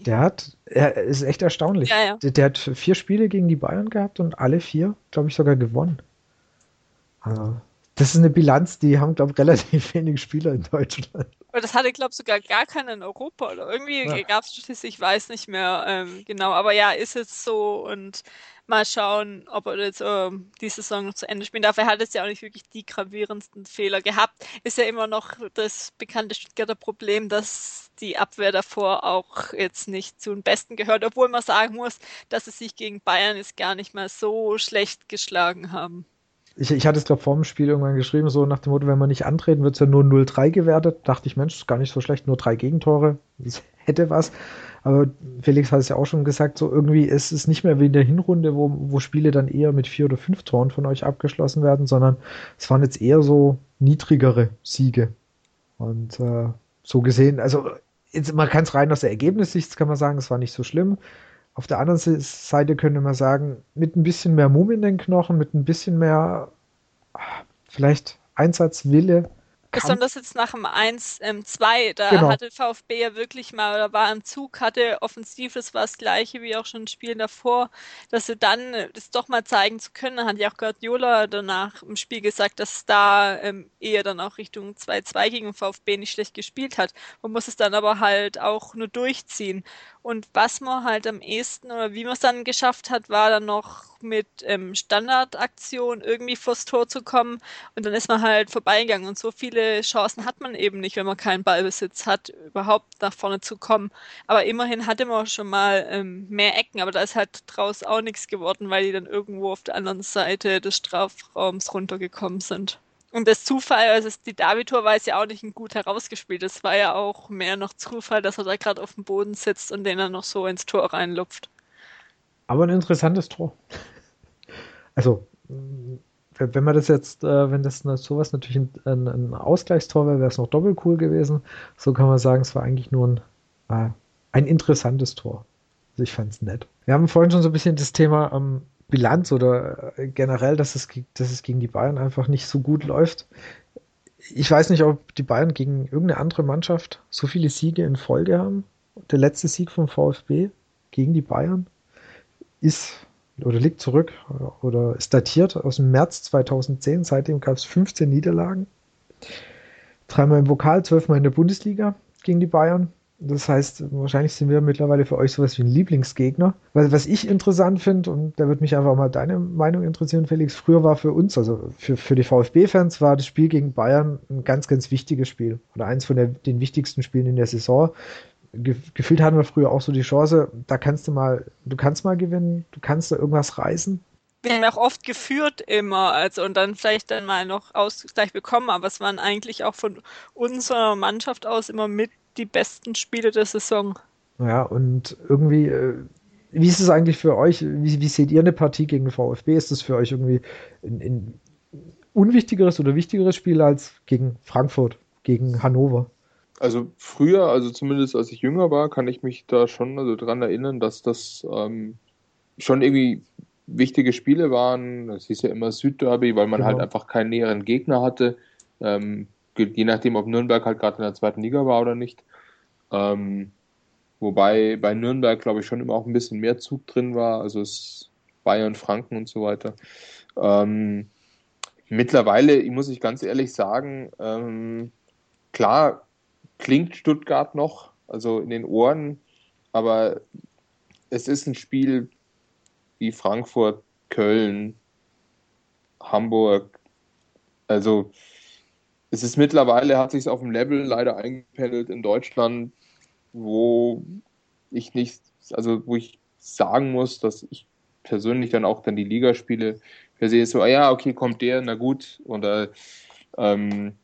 [SPEAKER 1] Der hat, er ist echt erstaunlich. Ja, ja. Der, der, hat vier Spiele gegen die Bayern gehabt und alle vier, glaube ich, sogar gewonnen. Also, das ist eine Bilanz, die haben, glaube ich, relativ wenig Spieler in Deutschland.
[SPEAKER 2] Aber das hatte, glaube ich, sogar gar keiner in Europa oder irgendwie ja. gab es ich weiß nicht mehr ähm, genau. Aber ja, ist jetzt so und mal schauen, ob er jetzt äh, die Saison noch zu Ende spielen darf. Er hat jetzt ja auch nicht wirklich die gravierendsten Fehler gehabt. Ist ja immer noch das bekannte Stuttgarter Problem, dass die Abwehr davor auch jetzt nicht zu den Besten gehört, obwohl man sagen muss, dass sie sich gegen Bayern jetzt gar nicht mal so schlecht geschlagen haben.
[SPEAKER 1] Ich, ich hatte es, glaube vor dem Spiel irgendwann geschrieben, so nach dem Motto, wenn wir nicht antreten, wird es ja nur 0-3 gewertet. Dachte ich, Mensch, ist gar nicht so schlecht, nur drei Gegentore. Hätte was. Aber Felix hat es ja auch schon gesagt, so irgendwie ist es nicht mehr wie in der Hinrunde, wo, wo Spiele dann eher mit vier oder fünf Toren von euch abgeschlossen werden, sondern es waren jetzt eher so niedrigere Siege. Und äh, so gesehen, also jetzt, man kann es rein aus der Ergebnissicht, kann man sagen, es war nicht so schlimm. Auf der anderen Seite könnte man sagen, mit ein bisschen mehr Mumm in den Knochen, mit ein bisschen mehr ah, vielleicht Einsatzwille,
[SPEAKER 2] Besonders jetzt nach dem 1, ähm, 2, da genau. hatte VfB ja wirklich mal, oder war im Zug, hatte offensiv, das war das gleiche wie auch schon in Spielen davor, dass sie dann äh, das doch mal zeigen zu können. Hat ja auch Guardiola danach im Spiel gesagt, dass da ähm, eher dann auch Richtung 2-2 gegen VfB nicht schlecht gespielt hat. Man muss es dann aber halt auch nur durchziehen. Und was man halt am ehesten oder wie man es dann geschafft hat, war dann noch mit ähm, Standardaktion irgendwie vors Tor zu kommen und dann ist man halt vorbeigegangen und so viele Chancen hat man eben nicht, wenn man keinen Ballbesitz hat, überhaupt nach vorne zu kommen. Aber immerhin hatte man schon mal ähm, mehr Ecken, aber da ist halt draus auch nichts geworden, weil die dann irgendwo auf der anderen Seite des Strafraums runtergekommen sind. Und das Zufall, also die Davitor war es ja auch nicht ein gut herausgespielt. Es war ja auch mehr noch Zufall, dass er da gerade auf dem Boden sitzt und den dann noch so ins Tor reinlupft.
[SPEAKER 1] Aber ein interessantes Tor. Also, wenn man das jetzt, äh, wenn das sowas natürlich ein, ein Ausgleichstor wäre, wäre es noch doppelt cool gewesen. So kann man sagen, es war eigentlich nur ein, äh, ein interessantes Tor. Also ich fand es nett. Wir haben vorhin schon so ein bisschen das Thema ähm, Bilanz oder äh, generell, dass es, dass es gegen die Bayern einfach nicht so gut läuft. Ich weiß nicht, ob die Bayern gegen irgendeine andere Mannschaft so viele Siege in Folge haben. Der letzte Sieg vom VfB gegen die Bayern ist oder liegt zurück oder ist datiert aus dem März 2010. Seitdem gab es 15 Niederlagen. Dreimal im Pokal, zwölfmal in der Bundesliga gegen die Bayern. Das heißt, wahrscheinlich sind wir mittlerweile für euch sowas wie ein Lieblingsgegner. Weil was ich interessant finde, und da würde mich einfach mal deine Meinung interessieren, Felix, früher war für uns, also für, für die VfB-Fans, war das Spiel gegen Bayern ein ganz, ganz wichtiges Spiel. Oder eins von der, den wichtigsten Spielen in der Saison. Ge gefühlt hatten wir früher auch so die Chance, da kannst du mal, du kannst mal gewinnen, du kannst da irgendwas reißen.
[SPEAKER 2] Wir haben auch oft geführt immer, also und dann vielleicht dann mal noch Ausgleich bekommen, aber es waren eigentlich auch von unserer Mannschaft aus immer mit die besten Spiele der Saison.
[SPEAKER 1] Ja, und irgendwie, äh, wie ist es eigentlich für euch? Wie, wie seht ihr eine Partie gegen den VfB? Ist das für euch irgendwie ein, ein unwichtigeres oder wichtigeres Spiel als gegen Frankfurt, gegen Hannover?
[SPEAKER 3] Also früher, also zumindest als ich jünger war, kann ich mich da schon also dran erinnern, dass das ähm, schon irgendwie wichtige Spiele waren. Es hieß ja immer Südderby, weil man halt genau. halt einfach keinen näheren Gegner hatte. Ähm, je nachdem, ob Nürnberg halt gerade in der zweiten Liga war oder nicht. Ähm, wobei bei Nürnberg, glaube ich, schon immer auch ein bisschen mehr Zug drin war. Also es Bayern, Franken und so weiter. Ähm, mittlerweile, muss ich ganz ehrlich sagen, ähm, klar klingt Stuttgart noch, also in den Ohren, aber es ist ein Spiel wie Frankfurt, Köln, Hamburg. Also es ist mittlerweile, hat sich auf dem Level leider eingependelt in Deutschland, wo ich nicht, also wo ich sagen muss, dass ich persönlich dann auch dann die Ligaspiele per se so, ah ja, okay, kommt der, na gut. Äh, ähm,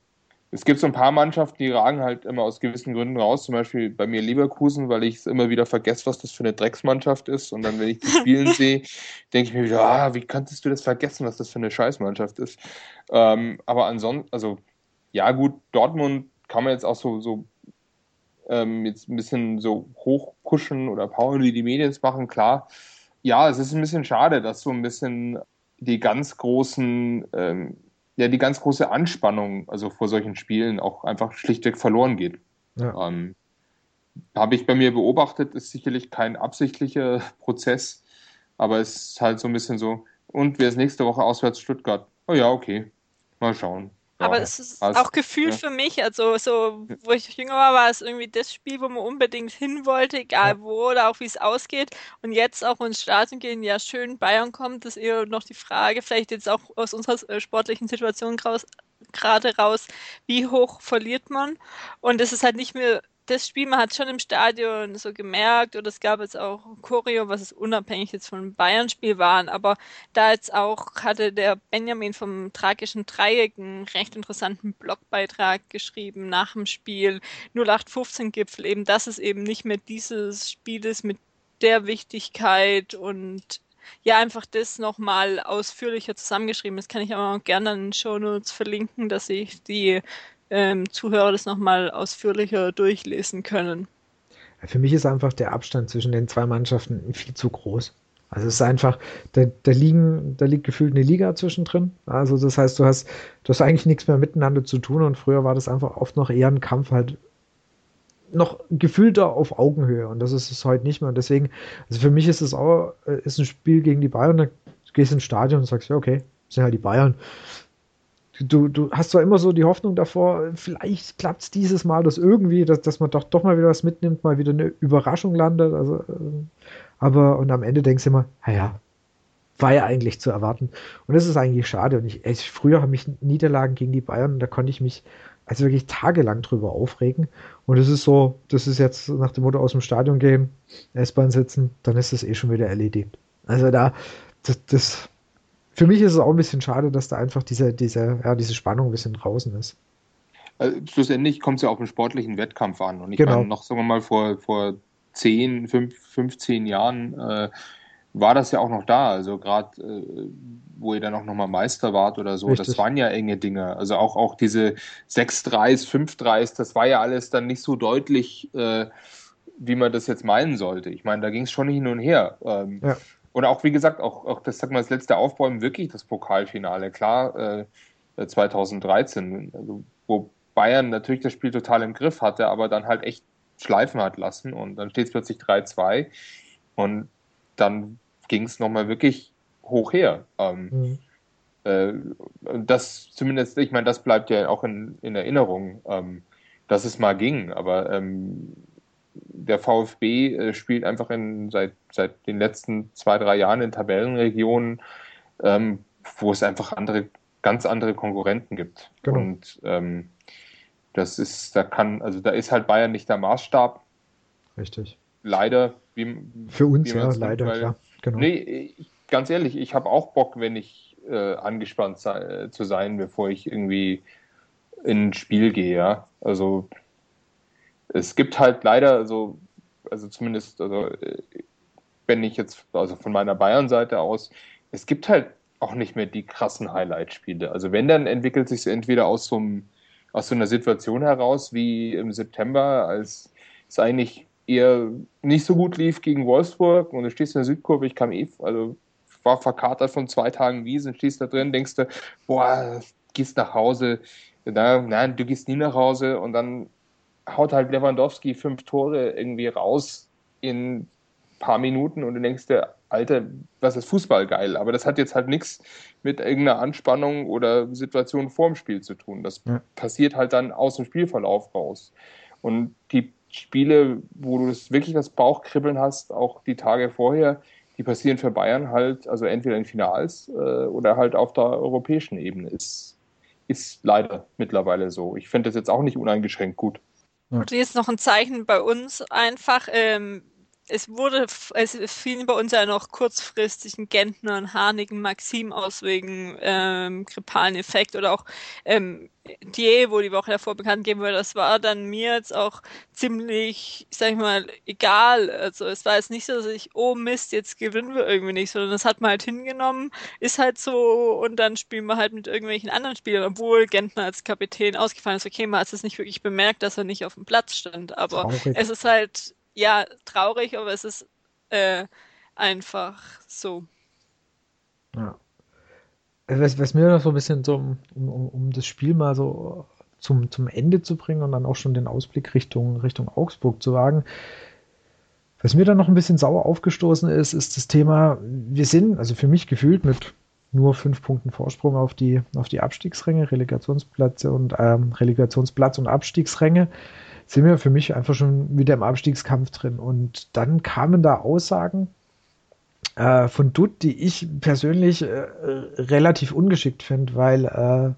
[SPEAKER 3] es gibt so ein paar Mannschaften, die ragen halt immer aus gewissen Gründen raus, zum Beispiel bei mir Leverkusen, weil ich es immer wieder vergesse, was das für eine Drecksmannschaft ist. Und dann, wenn ich die spielen sehe, denke ich mir wieder, ah, wie könntest du das vergessen, was das für eine Scheißmannschaft ist. Ähm, aber ansonsten, also ja gut, Dortmund kann man jetzt auch so, so ähm, jetzt ein bisschen so hochkuschen oder powern, wie die Medien es machen, klar. Ja, es ist ein bisschen schade, dass so ein bisschen die ganz großen, ähm, ja, die ganz große Anspannung, also vor solchen Spielen, auch einfach schlichtweg verloren geht. Ja. Ähm, Habe ich bei mir beobachtet, ist sicherlich kein absichtlicher Prozess, aber es ist halt so ein bisschen so, und wer ist nächste Woche auswärts Stuttgart? Oh ja, okay. Mal schauen.
[SPEAKER 2] Aber es ist also, auch Gefühl ja. für mich, also so, wo ich jünger war, war es irgendwie das Spiel, wo man unbedingt hin wollte, egal ja. wo oder auch wie es ausgeht. Und jetzt auch ins Stadion gehen, ja schön, Bayern kommt, ist eher noch die Frage, vielleicht jetzt auch aus unserer äh, sportlichen Situation gerade raus, wie hoch verliert man? Und es ist halt nicht mehr das Spiel, man hat schon im Stadion so gemerkt, oder es gab jetzt auch Choreo, was es unabhängig jetzt vom Bayern-Spiel waren, aber da jetzt auch hatte der Benjamin vom tragischen Dreieck einen recht interessanten Blogbeitrag geschrieben nach dem Spiel 0815-Gipfel, eben, dass es eben nicht mehr dieses Spiel ist mit der Wichtigkeit und ja, einfach das nochmal ausführlicher zusammengeschrieben. Das kann ich aber auch gerne in den Show Notes verlinken, dass ich die ähm, Zuhörer das nochmal ausführlicher durchlesen können.
[SPEAKER 1] Für mich ist einfach der Abstand zwischen den zwei Mannschaften viel zu groß. Also es ist einfach, da, da, liegen, da liegt gefühlt eine Liga zwischendrin. Also das heißt, du hast, du hast eigentlich nichts mehr miteinander zu tun und früher war das einfach oft noch eher ein Kampf halt noch gefühlter auf Augenhöhe und das ist es heute nicht mehr. Und deswegen, also für mich ist es auch, äh, ist ein Spiel gegen die Bayern, da gehst du ins Stadion und sagst, ja, okay, sind halt die Bayern du, du hast zwar immer so die Hoffnung davor, vielleicht klappt es dieses Mal, dass irgendwie, dass, dass man doch, doch mal wieder was mitnimmt, mal wieder eine Überraschung landet. Also, äh, aber und am Ende denkst du immer, naja, war ja eigentlich zu erwarten. Und das ist eigentlich schade. Und ich, ich früher habe mich Niederlagen gegen die Bayern, da konnte ich mich also wirklich tagelang drüber aufregen. Und es ist so, das ist jetzt nach dem Motto aus dem Stadion gehen, S-Bahn sitzen, dann ist das eh schon wieder erledigt. Also da, das, das für mich ist es auch ein bisschen schade, dass da einfach diese, diese, ja, diese Spannung ein bisschen draußen ist.
[SPEAKER 3] Also, schlussendlich kommt es ja auf einen sportlichen Wettkampf an. Und ich genau. meine, noch, sagen wir mal, vor, vor 10, 5, 15 Jahren äh, war das ja auch noch da. Also gerade, äh, wo ihr dann auch nochmal Meister wart oder so, Richtig. das waren ja enge Dinge. Also auch, auch diese 6-3s, 5-3s, das war ja alles dann nicht so deutlich, äh, wie man das jetzt meinen sollte. Ich meine, da ging es schon hin und her. Ähm, ja. Und auch, wie gesagt, auch, auch das, sag mal, das letzte Aufbäumen, wirklich das Pokalfinale, klar, äh, 2013, also, wo Bayern natürlich das Spiel total im Griff hatte, aber dann halt echt schleifen hat lassen und dann steht es plötzlich 3-2 und dann ging es nochmal wirklich hoch her. Ähm, mhm. äh, das zumindest, ich meine, das bleibt ja auch in, in Erinnerung, ähm, dass es mal ging, aber ähm, der VfB äh, spielt einfach in, seit, seit den letzten zwei, drei Jahren in Tabellenregionen, ähm, wo es einfach andere, ganz andere Konkurrenten gibt. Genau. Und ähm, das ist, da kann, also da ist halt Bayern nicht der Maßstab.
[SPEAKER 1] Richtig.
[SPEAKER 3] Leider, wie,
[SPEAKER 1] für uns ja, leider, weil, klar.
[SPEAKER 3] Genau. Nee, ganz ehrlich, ich habe auch Bock, wenn ich äh, angespannt sei, äh, zu sein, bevor ich irgendwie in ein Spiel gehe. Ja? Also es gibt halt leider so, also zumindest, also wenn ich jetzt, also von meiner Bayern-Seite aus, es gibt halt auch nicht mehr die krassen Highlight-Spiele. Also wenn, dann entwickelt sich es entweder aus so, einem, aus so einer Situation heraus wie im September, als es eigentlich eher nicht so gut lief gegen Wolfsburg und du stehst in der Südkurve, ich kam eh, also war verkatert von zwei Tagen Wiesen, stehst da drin, denkst du, boah, gehst nach Hause, na, na, du gehst nie nach Hause und dann haut halt Lewandowski fünf Tore irgendwie raus in ein paar Minuten und du denkst dir, Alter, was ist Fußball geil? Aber das hat jetzt halt nichts mit irgendeiner Anspannung oder Situation vorm Spiel zu tun. Das ja. passiert halt dann aus dem Spielverlauf raus. Und die Spiele, wo du das wirklich das Bauchkribbeln hast, auch die Tage vorher, die passieren für Bayern halt, also entweder in Finals äh, oder halt auf der europäischen Ebene. Ist, ist leider mittlerweile so. Ich finde das jetzt auch nicht uneingeschränkt gut.
[SPEAKER 2] Ja. Und jetzt noch ein Zeichen bei uns einfach. Ähm, es wurde, es fielen bei uns ja noch kurzfristig ein Gentner, ein Harnigen, Maxim aus wegen ähm, grippalen Effekt oder auch ähm, Die, wo die Woche davor bekannt gegeben wurde, das war dann mir jetzt auch ziemlich, sag ich mal, egal. Also es war jetzt nicht so, dass ich, oh Mist, jetzt gewinnen wir irgendwie nicht, sondern das hat man halt hingenommen, ist halt so und dann spielen wir halt mit irgendwelchen anderen Spielern, obwohl Gentner als Kapitän ausgefallen ist. Okay, man hat es nicht wirklich bemerkt, dass er nicht auf dem Platz stand, aber Traurig. es ist halt ja, traurig, aber es ist äh, einfach so.
[SPEAKER 1] Ja. Was, was, mir noch so ein bisschen so, um, um, um das Spiel mal so zum, zum Ende zu bringen und dann auch schon den Ausblick Richtung, Richtung Augsburg zu wagen. Was mir dann noch ein bisschen sauer aufgestoßen ist, ist das Thema, wir sind, also für mich gefühlt mit nur fünf Punkten Vorsprung auf die, auf die Abstiegsränge, Relegationsplätze und ähm, Relegationsplatz und Abstiegsränge sind wir für mich einfach schon wieder im Abstiegskampf drin. Und dann kamen da Aussagen äh, von Dutt, die ich persönlich äh, relativ ungeschickt finde, weil äh,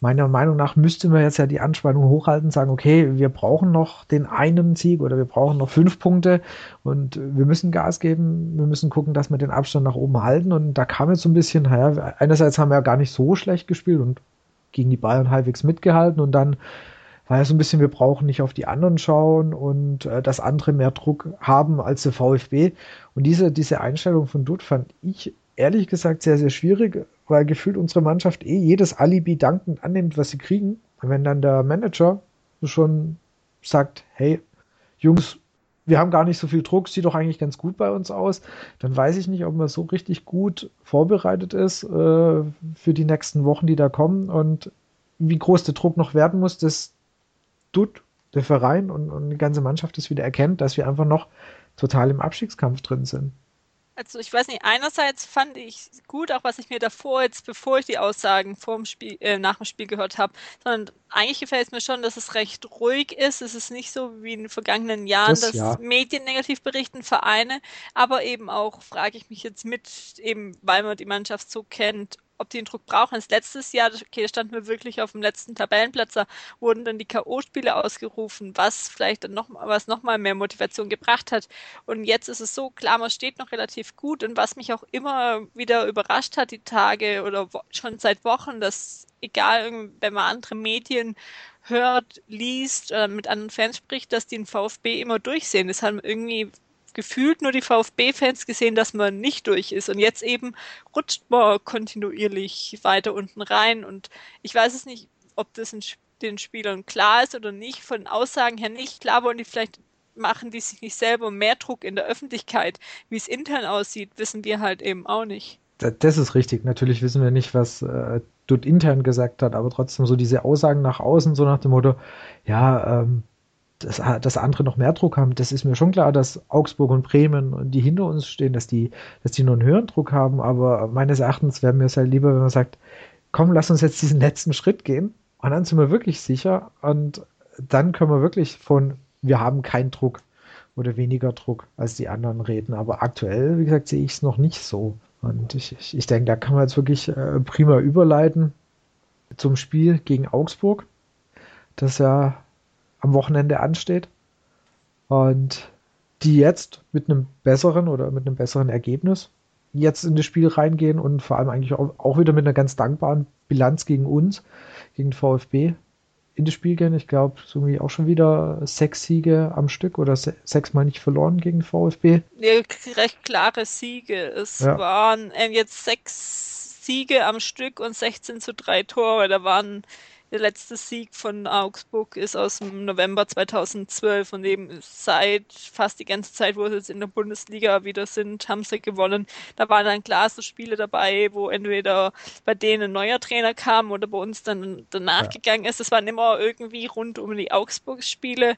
[SPEAKER 1] meiner Meinung nach müsste man jetzt ja die Anspannung hochhalten, sagen, okay, wir brauchen noch den einen Sieg oder wir brauchen noch fünf Punkte und wir müssen Gas geben, wir müssen gucken, dass wir den Abstand nach oben halten. Und da kam jetzt so ein bisschen, naja, einerseits haben wir ja gar nicht so schlecht gespielt und gegen die Bayern halbwegs mitgehalten und dann war ja so ein bisschen, wir brauchen nicht auf die anderen schauen und äh, dass andere mehr Druck haben als der VfB. Und diese, diese Einstellung von Dutt fand ich ehrlich gesagt sehr, sehr schwierig, weil gefühlt unsere Mannschaft eh jedes Alibi dankend annimmt, was sie kriegen. Und wenn dann der Manager schon sagt, hey, Jungs, wir haben gar nicht so viel Druck, sieht doch eigentlich ganz gut bei uns aus, dann weiß ich nicht, ob man so richtig gut vorbereitet ist äh, für die nächsten Wochen, die da kommen und wie groß der Druck noch werden muss, das Dutt, der Verein und, und die ganze Mannschaft das wieder erkennt, dass wir einfach noch total im Abstiegskampf drin sind.
[SPEAKER 2] Also ich weiß nicht, einerseits fand ich gut, auch was ich mir davor jetzt, bevor ich die Aussagen vor dem Spiel, äh, nach dem Spiel gehört habe, sondern eigentlich gefällt es mir schon, dass es recht ruhig ist. Es ist nicht so wie in den vergangenen Jahren, das, dass ja. Medien negativ berichten, Vereine, aber eben auch, frage ich mich jetzt mit, eben weil man die Mannschaft so kennt, ob die den Druck brauchen. Das letztes Jahr, okay, da standen wir wirklich auf dem letzten Tabellenplatz, da wurden dann die K.O.-Spiele ausgerufen, was vielleicht dann noch, was noch mal mehr Motivation gebracht hat. Und jetzt ist es so, klar, man steht noch relativ gut und was mich auch immer wieder überrascht hat, die Tage oder schon seit Wochen, dass egal, wenn man andere Medien hört, liest oder mit anderen Fans spricht, dass die den VfB immer durchsehen. Das haben irgendwie gefühlt nur die VfB-Fans gesehen, dass man nicht durch ist. Und jetzt eben rutscht man kontinuierlich weiter unten rein. Und ich weiß es nicht, ob das den Spielern klar ist oder nicht. Von Aussagen her nicht. Klar wollen die vielleicht machen die sich nicht selber mehr Druck in der Öffentlichkeit. Wie es intern aussieht, wissen wir halt eben auch nicht.
[SPEAKER 1] Das ist richtig. Natürlich wissen wir nicht, was äh, dort intern gesagt hat, aber trotzdem so diese Aussagen nach außen, so nach dem Motto, ja, ähm, dass, dass andere noch mehr Druck haben, das ist mir schon klar, dass Augsburg und Bremen, die hinter uns stehen, dass die, dass die nur einen höheren Druck haben, aber meines Erachtens wäre mir es halt lieber, wenn man sagt, komm, lass uns jetzt diesen letzten Schritt gehen. Und dann sind wir wirklich sicher. Und dann können wir wirklich von, wir haben keinen Druck oder weniger Druck als die anderen reden, aber aktuell, wie gesagt, sehe ich es noch nicht so. Und ich, ich, ich denke, da kann man jetzt wirklich äh, prima überleiten zum Spiel gegen Augsburg, das ja am Wochenende ansteht. Und die jetzt mit einem besseren oder mit einem besseren Ergebnis jetzt in das Spiel reingehen und vor allem eigentlich auch, wieder mit einer ganz dankbaren Bilanz gegen uns, gegen VfB in das Spiel gehen. Ich glaube, so irgendwie auch schon wieder sechs Siege am Stück oder se sechsmal nicht verloren gegen VfB.
[SPEAKER 2] Ja, recht klare Siege. Es ja. waren äh, jetzt sechs Siege am Stück und 16 zu drei Tore. Da waren der letzte Sieg von Augsburg ist aus dem November 2012 und eben seit fast die ganze Zeit, wo sie jetzt in der Bundesliga wieder sind, haben sie gewonnen. Da waren dann klar so Spiele dabei, wo entweder bei denen ein neuer Trainer kam oder bei uns dann danach ja. gegangen ist. Es waren immer irgendwie rund um die Augsburg-Spiele,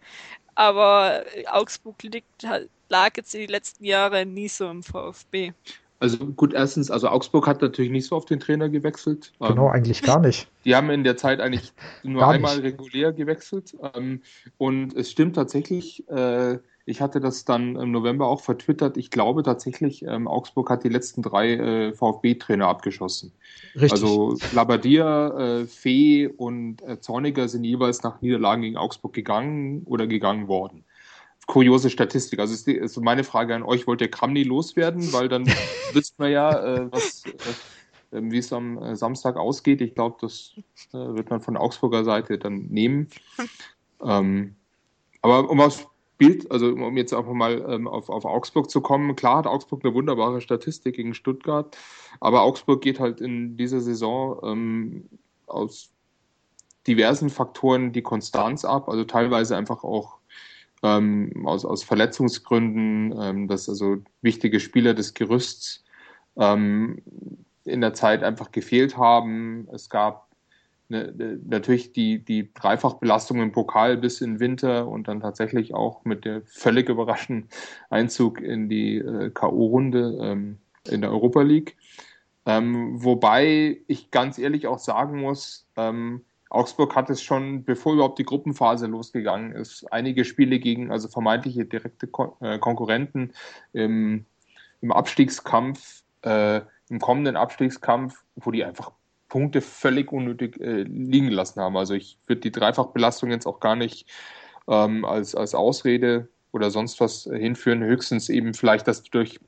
[SPEAKER 2] aber Augsburg liegt, lag jetzt die letzten Jahre nie so im VfB.
[SPEAKER 3] Also gut, erstens, also Augsburg hat natürlich nicht so auf den Trainer gewechselt.
[SPEAKER 1] Genau, ähm, eigentlich gar nicht.
[SPEAKER 3] Die haben in der Zeit eigentlich nur gar einmal nicht. regulär gewechselt. Ähm, und es stimmt tatsächlich, äh, ich hatte das dann im November auch vertwittert, ich glaube tatsächlich, ähm, Augsburg hat die letzten drei äh, VfB-Trainer abgeschossen. Richtig. Also Labadier, äh, Fee und Zorniger sind jeweils nach Niederlagen gegen Augsburg gegangen oder gegangen worden kuriose Statistik. Also ist, die, ist meine Frage an euch, wollt ihr Kramni loswerden? Weil dann wisst man ja, äh, was, äh, wie es am äh, Samstag ausgeht. Ich glaube, das äh, wird man von Augsburger Seite dann nehmen. Ähm, aber um aufs Bild, also um jetzt einfach mal ähm, auf, auf Augsburg zu kommen, klar hat Augsburg eine wunderbare Statistik gegen Stuttgart, aber Augsburg geht halt in dieser Saison ähm, aus diversen Faktoren die Konstanz ab, also teilweise einfach auch ähm, aus, aus Verletzungsgründen, ähm, dass also wichtige Spieler des Gerüsts ähm, in der Zeit einfach gefehlt haben. Es gab eine, eine, natürlich die, die Dreifachbelastung im Pokal bis in Winter und dann tatsächlich auch mit der völlig überraschenden Einzug in die äh, K.O.-Runde ähm, in der Europa League. Ähm, wobei ich ganz ehrlich auch sagen muss, ähm, Augsburg hat es schon, bevor überhaupt die Gruppenphase losgegangen ist, einige Spiele gegen also vermeintliche direkte Kon äh, Konkurrenten im, im Abstiegskampf, äh, im kommenden Abstiegskampf, wo die einfach Punkte völlig unnötig äh, liegen gelassen haben. Also ich würde die Dreifachbelastung jetzt auch gar nicht ähm, als, als Ausrede oder sonst was hinführen, höchstens eben vielleicht, dass durch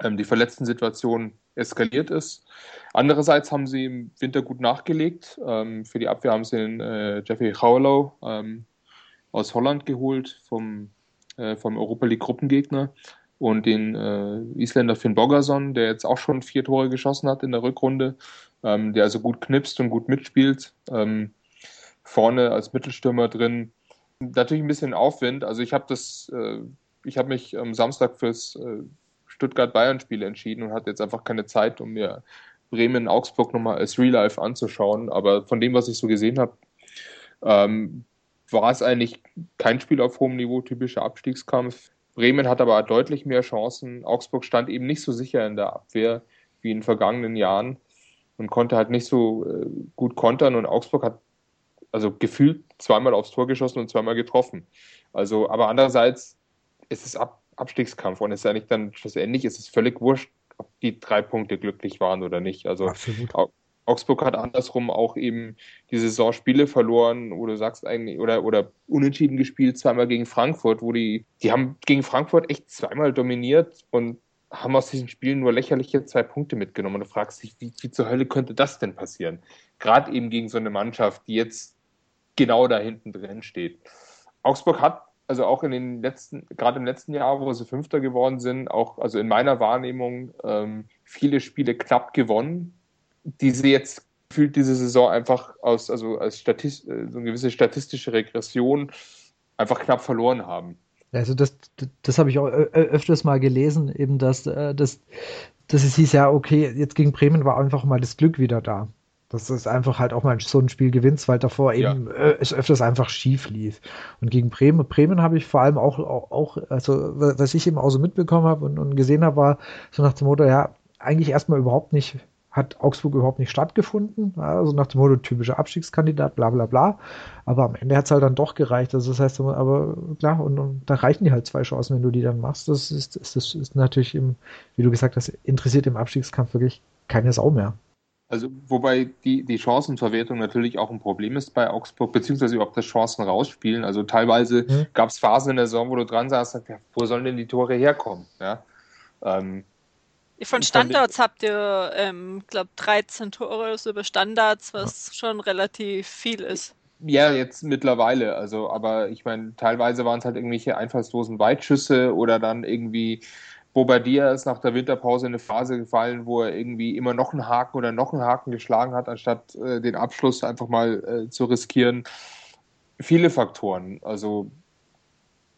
[SPEAKER 3] ähm, die verletzten Situation eskaliert ist. Andererseits haben sie im Winter gut nachgelegt. Ähm, für die Abwehr haben sie den äh, Jeffrey Howlow ähm, aus Holland geholt, vom, äh, vom Europa League Gruppengegner. Und den äh, Isländer Finn Bogerson, der jetzt auch schon vier Tore geschossen hat in der Rückrunde, ähm, der also gut knipst und gut mitspielt. Ähm, vorne als Mittelstürmer drin. Natürlich ein bisschen Aufwind. Also ich habe das, äh, ich habe mich am Samstag fürs äh, Stuttgart-Bayern-Spiel entschieden und hatte jetzt einfach keine Zeit, um mir Bremen-Augsburg nochmal als Real Life anzuschauen. Aber von dem, was ich so gesehen habe, ähm, war es eigentlich kein Spiel auf hohem Niveau, typischer Abstiegskampf. Bremen hat aber deutlich mehr Chancen. Augsburg stand eben nicht so sicher in der Abwehr wie in vergangenen Jahren und konnte halt nicht so äh, gut kontern. Und Augsburg hat also gefühlt zweimal aufs Tor geschossen und zweimal getroffen. Also, aber andererseits ist es ab, Abstiegskampf und es ist eigentlich dann schlussendlich ist es völlig wurscht, ob die drei Punkte glücklich waren oder nicht. Also Absolut. Augsburg hat andersrum auch eben die Saison Spiele verloren, wo du sagst eigentlich, oder, oder unentschieden gespielt, zweimal gegen Frankfurt, wo die, die haben gegen Frankfurt echt zweimal dominiert und haben aus diesen Spielen nur lächerliche zwei Punkte mitgenommen. Und du fragst dich, wie, wie zur Hölle könnte das denn passieren? Gerade eben gegen so eine Mannschaft, die jetzt genau da hinten drin steht. Augsburg hat also auch in den letzten, gerade im letzten Jahr, wo sie Fünfter geworden sind, auch, also in meiner Wahrnehmung, ähm, viele Spiele knapp gewonnen, die sie jetzt fühlt diese Saison einfach aus, also als Statist, äh, so eine gewisse statistische Regression einfach knapp verloren haben.
[SPEAKER 1] Also das, das habe ich auch öfters mal gelesen, eben dass, äh, dass, dass es hieß ja, okay, jetzt gegen Bremen war einfach mal das Glück wieder da. Dass es einfach halt auch mal so ein Spiel gewinnt, weil davor eben ja. äh, es öfters einfach schief lief. Und gegen Bremen, Bremen habe ich vor allem auch, auch, auch, also was ich eben auch so mitbekommen habe und, und gesehen habe, war so nach dem Motto, ja, eigentlich erstmal überhaupt nicht, hat Augsburg überhaupt nicht stattgefunden. Also nach dem Motto typischer Abstiegskandidat, bla bla bla. Aber am Ende hat es halt dann doch gereicht. Also das heißt, aber klar, und, und, da reichen die halt zwei Chancen, wenn du die dann machst. Das ist, das ist natürlich im, wie du gesagt hast, interessiert im Abstiegskampf wirklich keine Sau mehr.
[SPEAKER 3] Also, wobei die, die Chancenverwertung natürlich auch ein Problem ist bei Augsburg, beziehungsweise überhaupt das Chancen rausspielen. Also teilweise mhm. gab es Phasen in der Saison, wo du dran saßt, ja, wo sollen denn die Tore herkommen? Ja? Ähm,
[SPEAKER 2] von Standards habt ihr, ähm, glaube 13 Tore so über Standards, was ja. schon relativ viel ist.
[SPEAKER 3] Ja, jetzt mittlerweile. Also, aber ich meine, teilweise waren es halt irgendwelche einfallslosen Weitschüsse oder dann irgendwie Bobadilla ist nach der Winterpause in eine Phase gefallen, wo er irgendwie immer noch einen Haken oder noch einen Haken geschlagen hat, anstatt äh, den Abschluss einfach mal äh, zu riskieren. Viele Faktoren. Also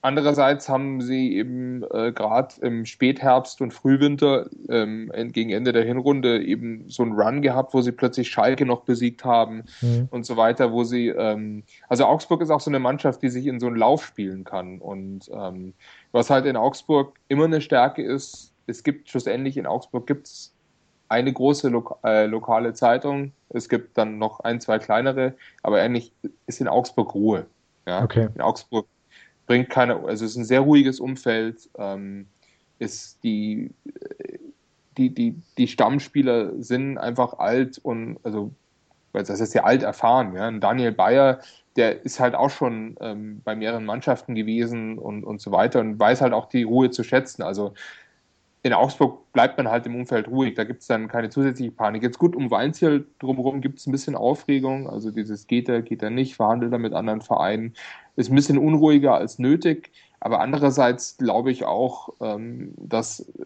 [SPEAKER 3] Andererseits haben sie eben äh, gerade im Spätherbst und Frühwinter ähm, gegen Ende der Hinrunde eben so einen Run gehabt, wo sie plötzlich Schalke noch besiegt haben mhm. und so weiter, wo sie, ähm, also Augsburg ist auch so eine Mannschaft, die sich in so einen Lauf spielen kann. Und ähm, was halt in Augsburg immer eine Stärke ist, es gibt schlussendlich in Augsburg gibt's eine große Lo äh, lokale Zeitung, es gibt dann noch ein, zwei kleinere, aber eigentlich ist in Augsburg Ruhe. Ja? Okay. In Augsburg bringt keine, also es ist ein sehr ruhiges Umfeld, ähm, ist die, die, die, die Stammspieler sind einfach alt und, also, das heißt ja alt erfahren, ja. Und Daniel Bayer, der ist halt auch schon ähm, bei mehreren Mannschaften gewesen und, und so weiter und weiß halt auch die Ruhe zu schätzen. Also in Augsburg bleibt man halt im Umfeld ruhig, da gibt es dann keine zusätzliche Panik. Jetzt gut, um Weinziel drumherum gibt es ein bisschen Aufregung, also dieses geht er, geht er nicht, verhandelt er mit anderen Vereinen, ist ein bisschen unruhiger als nötig, aber andererseits glaube ich auch, ähm, dass äh,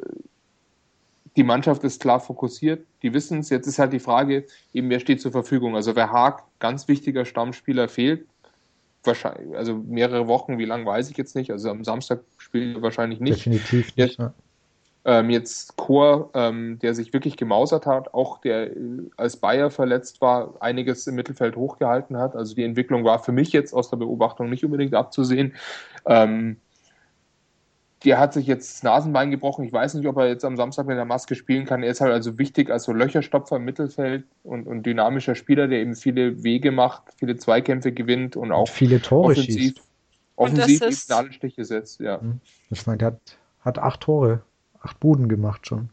[SPEAKER 3] die Mannschaft ist klar fokussiert, die wissen es, jetzt ist halt die Frage, eben wer steht zur Verfügung, also wer Haag, ganz wichtiger Stammspieler fehlt, wahrscheinlich, also mehrere Wochen, wie lang weiß ich jetzt nicht, also am Samstag spielen wir wahrscheinlich nicht.
[SPEAKER 1] Definitiv nicht, ja.
[SPEAKER 3] Ähm, jetzt Chor, ähm, der sich wirklich gemausert hat, auch der äh, als Bayer verletzt war, einiges im Mittelfeld hochgehalten hat. Also die Entwicklung war für mich jetzt aus der Beobachtung nicht unbedingt abzusehen. Ähm, der hat sich jetzt das Nasenbein gebrochen. Ich weiß nicht, ob er jetzt am Samstag mit der Maske spielen kann. Er ist halt also wichtig als so Löcherstopfer im Mittelfeld und, und dynamischer Spieler, der eben viele Wege macht, viele Zweikämpfe gewinnt und auch und
[SPEAKER 1] viele Tore offensiv, schießt.
[SPEAKER 3] offensiv ist Nadelstiche setzt. Ja.
[SPEAKER 1] Ich meine, der hat, hat acht Tore acht Buden gemacht schon.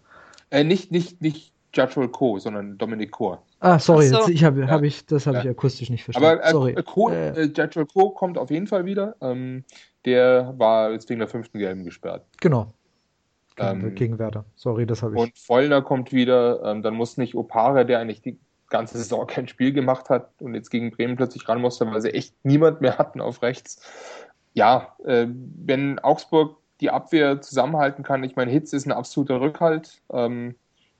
[SPEAKER 3] Äh, nicht, nicht, nicht Judge Co., sondern Dominic Core.
[SPEAKER 1] Ah, sorry, so. ich habe, ja. hab ich, das habe ja. ich akustisch nicht verstanden.
[SPEAKER 3] Aber äh, sorry. Co, äh, Judge Co. kommt auf jeden Fall wieder. Ähm, der war jetzt wegen der fünften Gelben gesperrt.
[SPEAKER 1] Genau. Ähm, gegen Werder. Sorry, das habe ich.
[SPEAKER 3] Und Vollner kommt wieder. Ähm, dann muss nicht Opare, der eigentlich die ganze Saison kein Spiel gemacht hat und jetzt gegen Bremen plötzlich ran musste, weil sie echt niemand mehr hatten auf rechts. Ja, äh, wenn Augsburg die Abwehr zusammenhalten kann. Ich meine, Hitz ist ein absoluter Rückhalt ähm,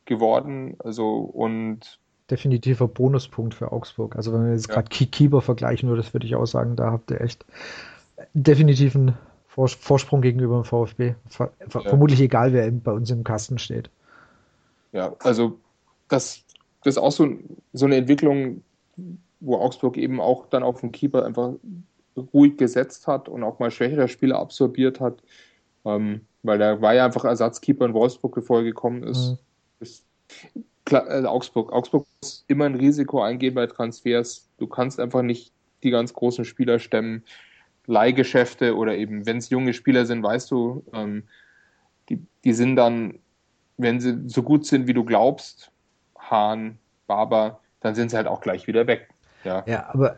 [SPEAKER 3] geworden. Also und
[SPEAKER 1] definitiver Bonuspunkt für Augsburg. Also wenn wir jetzt ja. gerade Keeper vergleichen würde, würde ich auch sagen, da habt ihr echt definitiven Vorsprung gegenüber dem VfB. Ver ja. Vermutlich egal, wer bei uns im Kasten steht.
[SPEAKER 3] Ja, also das, das ist auch so, so eine Entwicklung, wo Augsburg eben auch dann auf den Keeper einfach ruhig gesetzt hat und auch mal schwächere Spieler absorbiert hat. Ähm, weil der war ja einfach Ersatzkeeper in Wolfsburg, bevor er gekommen ist. Mhm. Klar, äh, Augsburg. Augsburg muss immer ein Risiko eingehen bei Transfers. Du kannst einfach nicht die ganz großen Spieler stemmen. Leihgeschäfte oder eben, wenn es junge Spieler sind, weißt du, ähm, die, die sind dann, wenn sie so gut sind, wie du glaubst, Hahn, Barber, dann sind sie halt auch gleich wieder weg. Ja.
[SPEAKER 1] ja, aber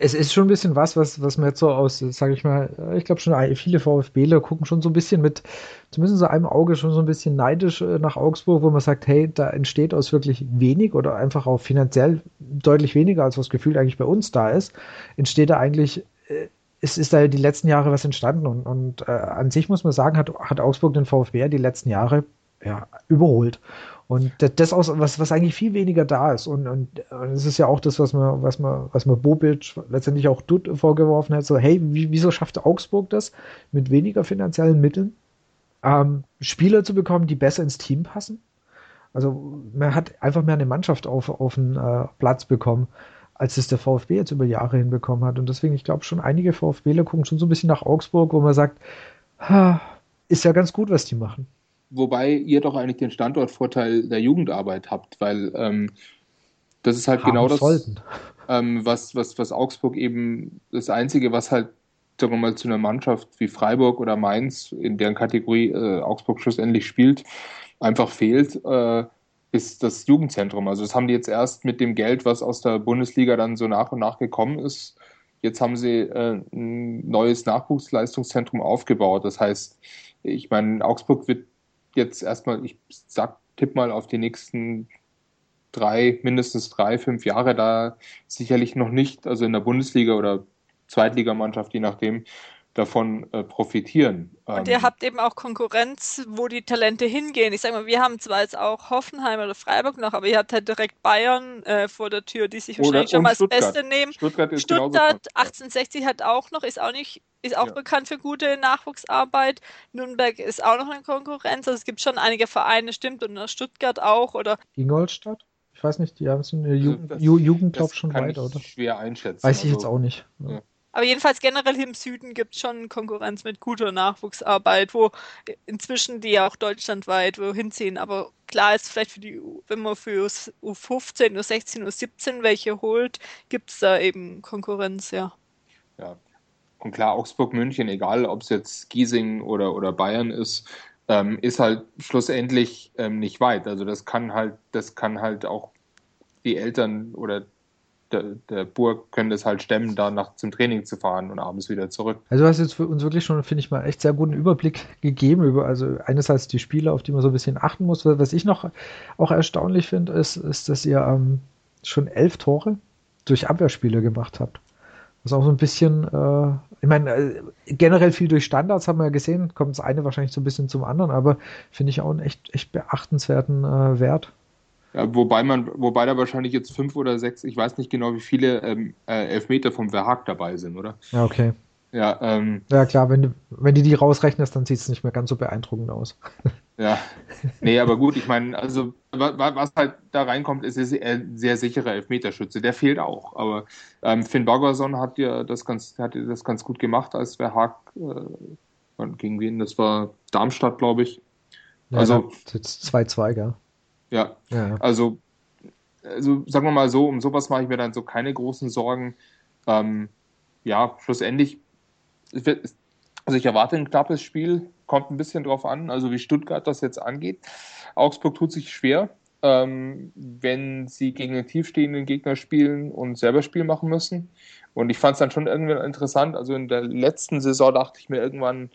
[SPEAKER 1] es ist schon ein bisschen was, was, was man jetzt so aus, sage ich mal, ich glaube schon viele VfBler gucken schon so ein bisschen mit, zumindest so einem Auge schon so ein bisschen neidisch äh, nach Augsburg, wo man sagt, hey, da entsteht aus wirklich wenig oder einfach auch finanziell deutlich weniger, als was gefühlt eigentlich bei uns da ist, entsteht da eigentlich, äh, es ist da die letzten Jahre was entstanden und, und äh, an sich muss man sagen, hat, hat Augsburg den VfB die letzten Jahre ja, überholt. Und das aus, was, was eigentlich viel weniger da ist. Und, und, und es ist ja auch das, was man, was man, was man Bobic letztendlich auch Dutt vorgeworfen hat, so, hey, wie, wieso schafft Augsburg das mit weniger finanziellen Mitteln, ähm, Spieler zu bekommen, die besser ins Team passen? Also man hat einfach mehr eine Mannschaft auf, auf den äh, Platz bekommen, als es der VfB jetzt über Jahre hinbekommen hat. Und deswegen, ich glaube schon, einige VfBler gucken schon so ein bisschen nach Augsburg, wo man sagt, ist ja ganz gut, was die machen
[SPEAKER 3] wobei ihr doch eigentlich den Standortvorteil der Jugendarbeit habt, weil ähm, das ist halt Haben genau das, ähm, was, was, was Augsburg eben das Einzige, was halt, sagen wir mal, zu einer Mannschaft wie Freiburg oder Mainz, in deren Kategorie äh, Augsburg schlussendlich spielt, einfach fehlt, äh, ist das Jugendzentrum. Also das haben die jetzt erst mit dem Geld, was aus der Bundesliga dann so nach und nach gekommen ist, Jetzt haben sie äh, ein neues Nachwuchsleistungszentrum aufgebaut. Das heißt, ich meine, Augsburg wird jetzt erstmal, ich sag, tipp mal auf die nächsten drei, mindestens drei, fünf Jahre da sicherlich noch nicht, also in der Bundesliga oder Zweitligamannschaft, je nachdem, davon äh, profitieren.
[SPEAKER 2] Und ihr ähm, habt eben auch Konkurrenz, wo die Talente hingehen. Ich sag mal, wir haben zwar jetzt auch Hoffenheim oder Freiburg noch, aber ihr habt halt direkt Bayern äh, vor der Tür, die sich wahrscheinlich schon mal das Beste nehmen.
[SPEAKER 3] Stuttgart, ist
[SPEAKER 2] Stuttgart 1860 hat auch noch, ist auch nicht, ist auch ja. bekannt für gute Nachwuchsarbeit. Nürnberg ist auch noch eine Konkurrenz. Also es gibt schon einige Vereine, stimmt, und Stuttgart auch oder.
[SPEAKER 1] Ingolstadt? Ich weiß nicht, die haben so eine Ju also das, Jugend, glaube schon weiter, oder?
[SPEAKER 3] Schwer einschätzen.
[SPEAKER 1] Weiß ich also, jetzt auch nicht. Ja.
[SPEAKER 2] Aber jedenfalls generell im Süden gibt es schon Konkurrenz mit guter Nachwuchsarbeit, wo inzwischen die auch deutschlandweit wohin ziehen. Aber klar ist vielleicht für die, wenn man für U15, U16, U17 welche holt, gibt es da eben Konkurrenz, ja.
[SPEAKER 3] Ja. Und klar, Augsburg, München, egal ob es jetzt Giesing oder, oder Bayern ist, ähm, ist halt schlussendlich ähm, nicht weit. Also das kann halt, das kann halt auch die Eltern oder der, der Burg können das halt stemmen, da nach zum Training zu fahren und abends wieder zurück.
[SPEAKER 1] Also du hast jetzt für uns wirklich schon, finde ich mal, echt sehr guten Überblick gegeben über, also einerseits die Spiele, auf die man so ein bisschen achten muss. Was ich noch auch erstaunlich finde, ist, ist, dass ihr ähm, schon elf Tore durch Abwehrspiele gemacht habt. Was auch so ein bisschen, äh, ich meine, äh, generell viel durch Standards haben wir ja gesehen, kommt das eine wahrscheinlich so ein bisschen zum anderen, aber finde ich auch einen echt, echt beachtenswerten äh, Wert.
[SPEAKER 3] Ja, wobei man, wobei da wahrscheinlich jetzt fünf oder sechs, ich weiß nicht genau, wie viele ähm, äh, Elfmeter vom Verhaag dabei sind, oder?
[SPEAKER 1] Ja, okay.
[SPEAKER 3] Ja, ähm,
[SPEAKER 1] ja klar, wenn du, wenn du die rausrechnest, dann sieht es nicht mehr ganz so beeindruckend aus.
[SPEAKER 3] Ja, nee, aber gut, ich meine, also was halt da reinkommt, ist ein sehr sicherer Elfmeterschütze. Der fehlt auch. Aber ähm, Finn Baggerson hat ja das ganz, hat das ganz gut gemacht, als Verhaag äh, gegen wen? Das war Darmstadt, glaube ich.
[SPEAKER 1] Ja, also 2-2, gell?
[SPEAKER 3] Ja, ja. Also, also sagen wir mal so, um sowas mache ich mir dann so keine großen Sorgen. Ähm, ja, schlussendlich, also ich erwarte ein knappes Spiel, kommt ein bisschen drauf an, also wie Stuttgart das jetzt angeht. Augsburg tut sich schwer, ähm, wenn sie gegen einen tiefstehenden Gegner spielen und selber Spiel machen müssen. Und ich fand es dann schon irgendwie interessant. Also in der letzten Saison dachte ich mir irgendwann,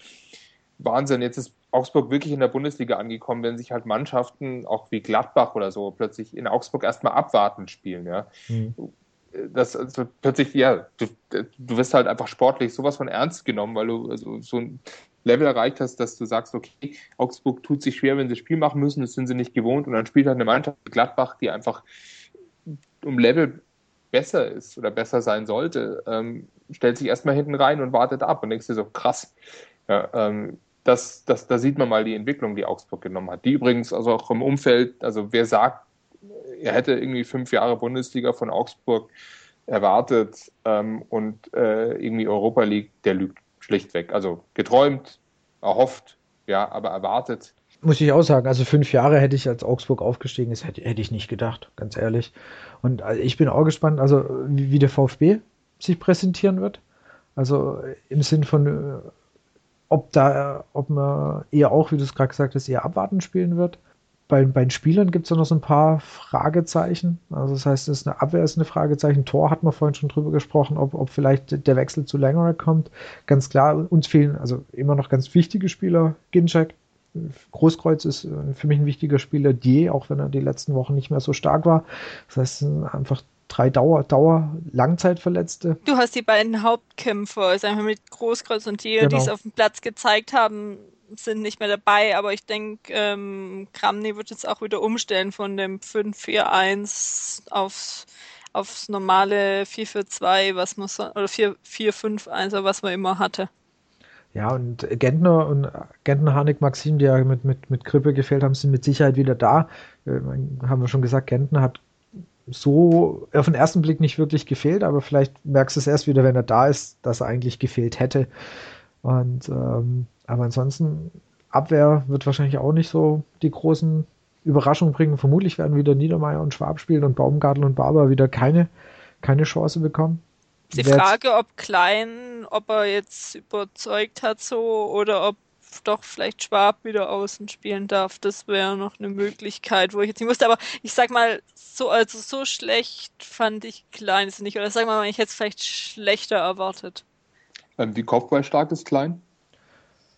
[SPEAKER 3] Wahnsinn, jetzt ist Augsburg wirklich in der Bundesliga angekommen, wenn sich halt Mannschaften, auch wie Gladbach oder so, plötzlich in Augsburg erstmal abwartend spielen, ja. Mhm. Das also plötzlich, ja, du, du wirst halt einfach sportlich sowas von ernst genommen, weil du also so ein Level erreicht hast, dass du sagst, okay, Augsburg tut sich schwer, wenn sie Spiel machen müssen, das sind sie nicht gewohnt und dann spielt halt eine Mannschaft wie Gladbach, die einfach um Level besser ist oder besser sein sollte, ähm, stellt sich erstmal hinten rein und wartet ab und denkst dir so, krass. Ja, ähm, das, das, da sieht man mal die Entwicklung, die Augsburg genommen hat. Die übrigens also auch im Umfeld, also wer sagt, er hätte irgendwie fünf Jahre Bundesliga von Augsburg erwartet ähm, und äh, irgendwie Europa League, der lügt schlichtweg. Also geträumt, erhofft, ja, aber erwartet.
[SPEAKER 1] Muss ich auch sagen, also fünf Jahre hätte ich als Augsburg aufgestiegen ist, hätte, hätte ich nicht gedacht, ganz ehrlich. Und äh, ich bin auch gespannt, also wie, wie der VfB sich präsentieren wird. Also im Sinn von äh, ob da, ob man eher auch, wie du es gerade gesagt hast, eher abwarten spielen wird. Bei, bei den Spielern gibt es ja noch so ein paar Fragezeichen. Also das heißt, es ist eine Abwehr ist eine Fragezeichen. Tor hat man vorhin schon drüber gesprochen, ob, ob vielleicht der Wechsel zu Längerer kommt. Ganz klar, uns fehlen also immer noch ganz wichtige Spieler. Ginczek, Großkreuz ist äh, für mich ein wichtiger Spieler. Die, auch wenn er die letzten Wochen nicht mehr so stark war. Das heißt, einfach drei Dauer, Dauer Langzeitverletzte.
[SPEAKER 2] Du hast die beiden Hauptkämpfer, sagen wir mit Großkreuz und Thiel, genau. die es auf dem Platz gezeigt haben, sind nicht mehr dabei, aber ich denke, ähm, Kramny wird jetzt auch wieder umstellen von dem 5-4-1 aufs, aufs normale 4-4-2, was man so, oder 4-4-5-1, was man immer hatte.
[SPEAKER 1] Ja, und Gentner und Gentner, Hanik, Maxim, die ja mit, mit, mit Grippe gefehlt haben, sind mit Sicherheit wieder da. Äh, haben wir schon gesagt, Gentner hat so auf den ersten Blick nicht wirklich gefehlt, aber vielleicht merkst du es erst wieder, wenn er da ist, dass er eigentlich gefehlt hätte. Und ähm, aber ansonsten, Abwehr wird wahrscheinlich auch nicht so die großen Überraschungen bringen. Vermutlich werden wieder Niedermeyer und Schwab spielen und Baumgartel und Barber wieder keine, keine Chance bekommen.
[SPEAKER 2] Die Frage, ob Klein, ob er jetzt überzeugt hat so oder ob doch vielleicht Schwab wieder außen spielen darf. Das wäre noch eine Möglichkeit, wo ich jetzt nicht wusste. Aber ich sag mal, so, also so schlecht fand ich Kleines nicht. Oder sag mal, ich hätte es vielleicht schlechter erwartet.
[SPEAKER 3] Ähm, wie Kopfball stark ist Klein?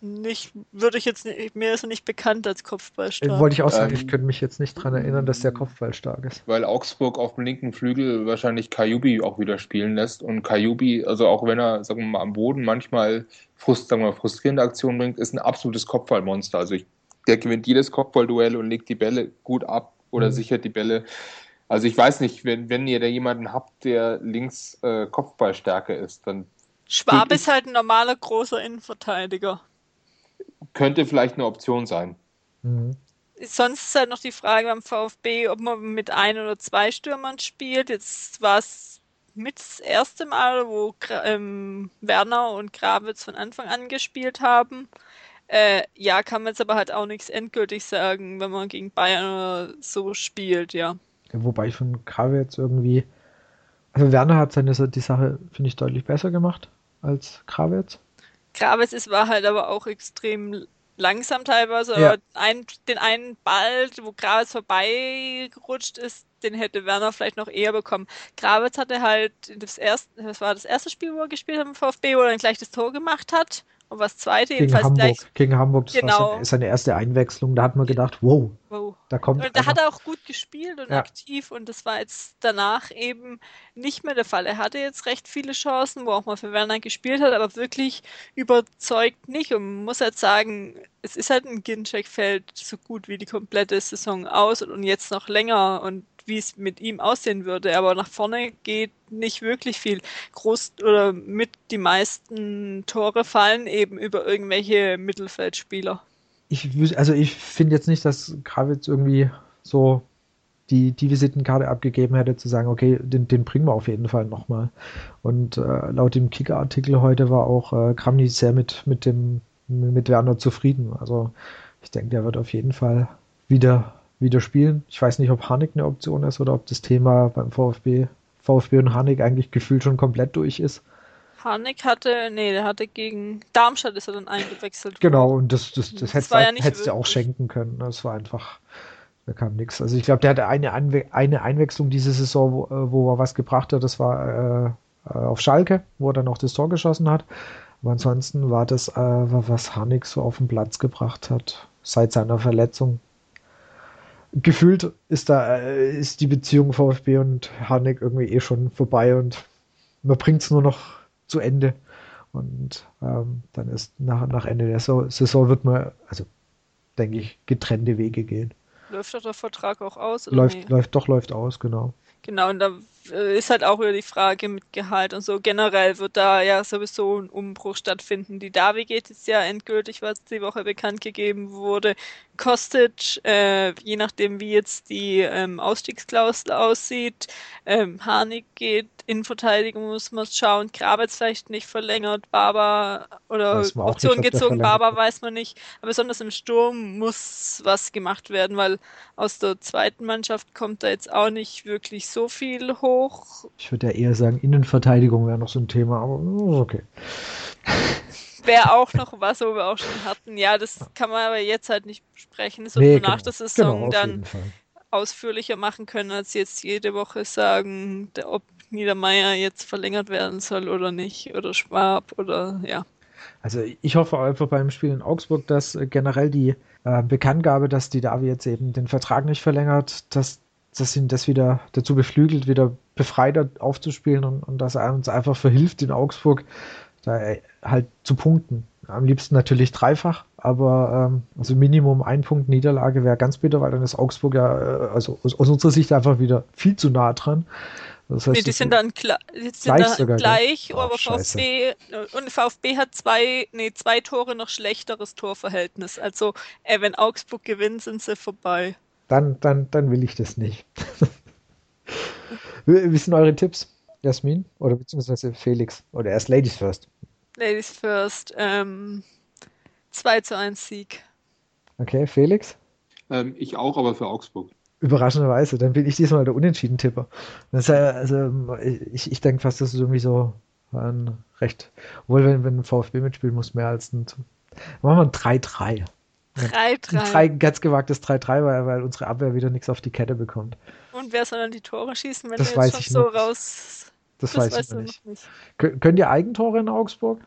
[SPEAKER 2] Nicht, würde ich jetzt nicht, mir ist er nicht bekannt als Kopfballstark.
[SPEAKER 1] Wollte ich auch sagen, ähm, ich könnte mich jetzt nicht daran erinnern, dass der Kopfballstark ist.
[SPEAKER 3] Weil Augsburg auf dem linken Flügel wahrscheinlich Kajubi auch wieder spielen lässt und Kajubi, also auch wenn er, sagen wir mal, am Boden manchmal frust, sagen wir, frustrierende Aktionen bringt, ist ein absolutes Kopfballmonster. Also ich, der gewinnt jedes Kopfballduell und legt die Bälle gut ab oder mhm. sichert die Bälle. Also ich weiß nicht, wenn, wenn ihr da jemanden habt, der links äh, Kopfballstärke ist, dann
[SPEAKER 2] Schwab ist halt ein normaler großer Innenverteidiger
[SPEAKER 3] könnte vielleicht eine Option sein. Mhm.
[SPEAKER 2] Sonst ist halt noch die Frage beim VfB, ob man mit ein oder zwei Stürmern spielt. Jetzt war es mit das erste Mal, wo ähm, Werner und Gravitz von Anfang an gespielt haben. Äh, ja, kann man jetzt aber halt auch nichts endgültig sagen, wenn man gegen Bayern so spielt, ja.
[SPEAKER 1] Wobei ich von Gravitz irgendwie. Also Werner hat seine die Sache, finde ich, deutlich besser gemacht als Krawitz.
[SPEAKER 2] Graves ist, war halt aber auch extrem langsam teilweise. Ja. Ein, den einen Ball, wo Graves vorbeigerutscht ist, den hätte Werner vielleicht noch eher bekommen. Graves hatte halt das erste, das war das erste Spiel, wo er gespielt hat im VfB, wo er dann gleich das Tor gemacht hat und was zweite.
[SPEAKER 1] Gegen Hamburg, gleich, gegen Hamburg, das genau. war seine, seine, erste Einwechslung. Da hat man gedacht, wow, wow. da kommt.
[SPEAKER 2] Und da hat er auch gut gespielt und ja. aktiv und das war jetzt danach eben nicht mehr der Fall. Er hatte jetzt recht viele Chancen, wo auch mal für Werner gespielt hat, aber wirklich überzeugt nicht. Und man muss halt sagen, es ist halt ein Ginczek fällt so gut wie die komplette Saison aus und jetzt noch länger und wie es mit ihm aussehen würde. Aber nach vorne geht nicht wirklich viel. Groß oder mit die meisten Tore fallen eben über irgendwelche Mittelfeldspieler.
[SPEAKER 1] Ich, also ich finde jetzt nicht, dass Kravitz irgendwie so die, die Visitenkarte abgegeben hätte, zu sagen, okay, den, den bringen wir auf jeden Fall nochmal. Und äh, laut dem Kicker-Artikel heute war auch äh, Kramny sehr mit, mit dem mit Werner zufrieden. Also ich denke, der wird auf jeden Fall wieder wieder spielen. Ich weiß nicht, ob Hanik eine Option ist oder ob das Thema beim VfB, VfB und Hanik eigentlich gefühlt schon komplett durch ist.
[SPEAKER 2] Hanik hatte, nee, der hatte gegen Darmstadt ist er dann eingewechselt.
[SPEAKER 1] Genau, und das, das, das, das hättest, ja hättest du auch schenken können. Das war einfach, da kam nichts. Also ich glaube, der hatte eine, Einwe eine Einwechslung diese Saison, wo, äh, wo er was gebracht hat. Das war äh, auf Schalke, wo er dann auch das Tor geschossen hat. Aber ansonsten war das, äh, was Hanik so auf den Platz gebracht hat, seit seiner Verletzung, gefühlt ist da äh, ist die Beziehung VfB und Harnik irgendwie eh schon vorbei und man bringt es nur noch zu Ende. Und ähm, dann ist nach, nach Ende der Saison wird man, also denke ich, getrennte Wege gehen.
[SPEAKER 2] Läuft doch der Vertrag auch aus?
[SPEAKER 1] läuft, nee? läuft, doch, läuft aus, genau.
[SPEAKER 2] Genau, und da ist halt auch wieder die Frage mit Gehalt und so. Generell wird da ja sowieso ein Umbruch stattfinden. Die Davi geht jetzt ja endgültig, was die Woche bekannt gegeben wurde. Kostic, äh, je nachdem wie jetzt die ähm, Ausstiegsklausel aussieht, ähm, Harnik geht, in Verteidigung muss man schauen, Grabetz vielleicht nicht verlängert, Barber oder Option nicht, gezogen, Barber weiß man nicht. Aber besonders im Sturm muss was gemacht werden, weil aus der zweiten Mannschaft kommt da jetzt auch nicht wirklich so viel hoch.
[SPEAKER 1] Ich würde ja eher sagen, Innenverteidigung wäre noch so ein Thema, aber okay
[SPEAKER 2] wäre auch noch was, wo wir auch schon hatten. Ja, das kann man aber jetzt halt nicht besprechen. Das wird nee, nach genau. der Saison genau, dann ausführlicher machen können, als jetzt jede Woche sagen, ob Niedermeyer jetzt verlängert werden soll oder nicht, oder Schwab oder ja.
[SPEAKER 1] Also ich hoffe einfach beim Spiel in Augsburg, dass generell die äh, Bekanntgabe, dass die Davi jetzt eben den Vertrag nicht verlängert, dass, dass ihn das wieder dazu beflügelt, wieder befreiter aufzuspielen und, und dass er uns einfach verhilft in Augsburg, da halt zu punkten. Am liebsten natürlich dreifach, aber ähm, also Minimum ein Punkt Niederlage wäre ganz bitter, weil dann ist Augsburg ja äh, also aus, aus, unserer Sicht einfach wieder viel zu nah dran.
[SPEAKER 2] Das heißt, nee, die sind dann, gl die sind gleich, sogar, gleich aber VfB äh, und VfB hat zwei, nee, zwei Tore noch schlechteres Torverhältnis. Also äh, wenn Augsburg gewinnt, sind sie vorbei.
[SPEAKER 1] Dann, dann, dann will ich das nicht. Wie sind eure Tipps? Jasmin oder beziehungsweise Felix oder erst Ladies First.
[SPEAKER 2] Ladies First. Ähm, 2 zu 1 Sieg.
[SPEAKER 1] Okay, Felix?
[SPEAKER 3] Ähm, ich auch, aber für Augsburg.
[SPEAKER 1] Überraschenderweise, dann bin ich diesmal der Unentschieden-Tipper. also, ich, ich denke fast, das ist irgendwie so ein recht. Obwohl, wenn, wenn ein VfB mitspielt, muss mehr als ein. Machen wir ein 3-3. 3-3. Ein ganz gewagtes 3-3, weil, weil unsere Abwehr wieder nichts auf die Kette bekommt.
[SPEAKER 2] Und wer soll dann die Tore schießen, wenn
[SPEAKER 1] das
[SPEAKER 2] wir jetzt
[SPEAKER 1] schon so
[SPEAKER 2] noch. raus
[SPEAKER 1] das, das weiß ich nicht. nicht. Könnt ihr Eigentore in Augsburg?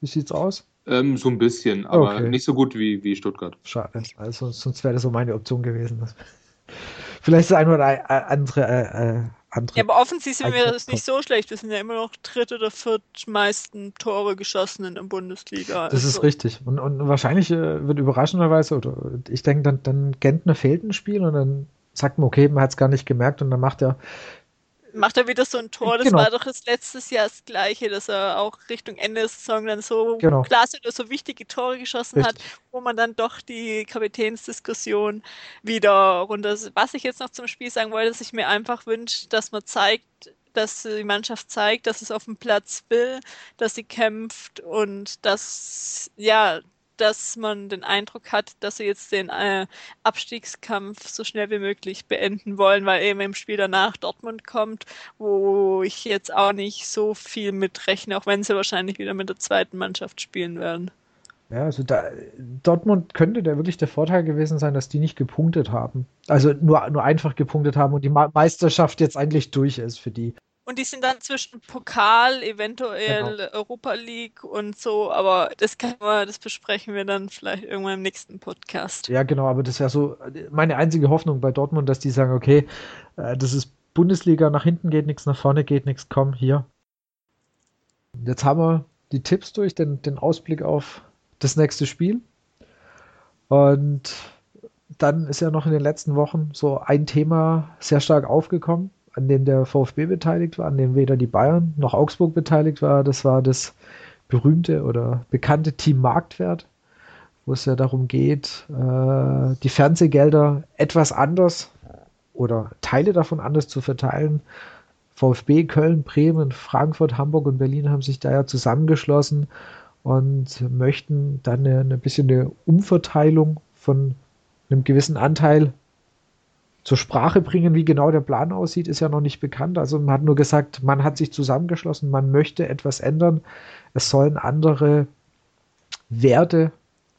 [SPEAKER 1] Wie sieht's aus?
[SPEAKER 3] Ähm, so ein bisschen, aber okay. nicht so gut wie, wie Stuttgart.
[SPEAKER 1] Schade. Also sonst wäre das so meine Option gewesen. Vielleicht das eine oder andere äh, äh andere.
[SPEAKER 2] Ja, aber offensiv sind wir das nicht so schlecht. Wir sind ja immer noch dritte oder viertmeisten Tore geschossen in der Bundesliga.
[SPEAKER 1] Das also. ist richtig. Und, und wahrscheinlich äh, wird überraschenderweise, oder ich denke, dann, dann Gentner fehlt ein Spiel und dann sagt man, okay, man hat es gar nicht gemerkt und dann macht er
[SPEAKER 2] macht er wieder so ein Tor. Das genau. war doch das letztes Jahr das gleiche, dass er auch Richtung Ende der Saison dann so genau. klasse oder so wichtige Tore geschossen Richtig. hat, wo man dann doch die Kapitänsdiskussion wieder runter. Was ich jetzt noch zum Spiel sagen wollte, dass ich mir einfach wünsche, dass man zeigt, dass die Mannschaft zeigt, dass es auf dem Platz will, dass sie kämpft und dass ja dass man den Eindruck hat, dass sie jetzt den äh, Abstiegskampf so schnell wie möglich beenden wollen, weil eben im Spiel danach Dortmund kommt, wo ich jetzt auch nicht so viel mitrechne, auch wenn sie wahrscheinlich wieder mit der zweiten Mannschaft spielen werden.
[SPEAKER 1] Ja, also da, Dortmund könnte da wirklich der Vorteil gewesen sein, dass die nicht gepunktet haben. Also nur, nur einfach gepunktet haben und die Meisterschaft jetzt eigentlich durch ist für die.
[SPEAKER 2] Und die sind dann zwischen Pokal, eventuell genau. Europa League und so, aber das kann man, das besprechen wir dann vielleicht irgendwann im nächsten Podcast.
[SPEAKER 1] Ja, genau, aber das wäre so meine einzige Hoffnung bei Dortmund, dass die sagen, okay, äh, das ist Bundesliga, nach hinten geht nichts, nach vorne geht nichts, komm, hier. Jetzt haben wir die Tipps durch, den, den Ausblick auf das nächste Spiel. Und dann ist ja noch in den letzten Wochen so ein Thema sehr stark aufgekommen an dem der VfB beteiligt war, an dem weder die Bayern noch Augsburg beteiligt war. Das war das berühmte oder bekannte Team Marktwert, wo es ja darum geht, äh, die Fernsehgelder etwas anders oder Teile davon anders zu verteilen. VfB, Köln, Bremen, Frankfurt, Hamburg und Berlin haben sich da ja zusammengeschlossen und möchten dann eine, eine bisschen eine Umverteilung von einem gewissen Anteil zur Sprache bringen, wie genau der Plan aussieht, ist ja noch nicht bekannt. Also man hat nur gesagt, man hat sich zusammengeschlossen, man möchte etwas ändern. Es sollen andere Werte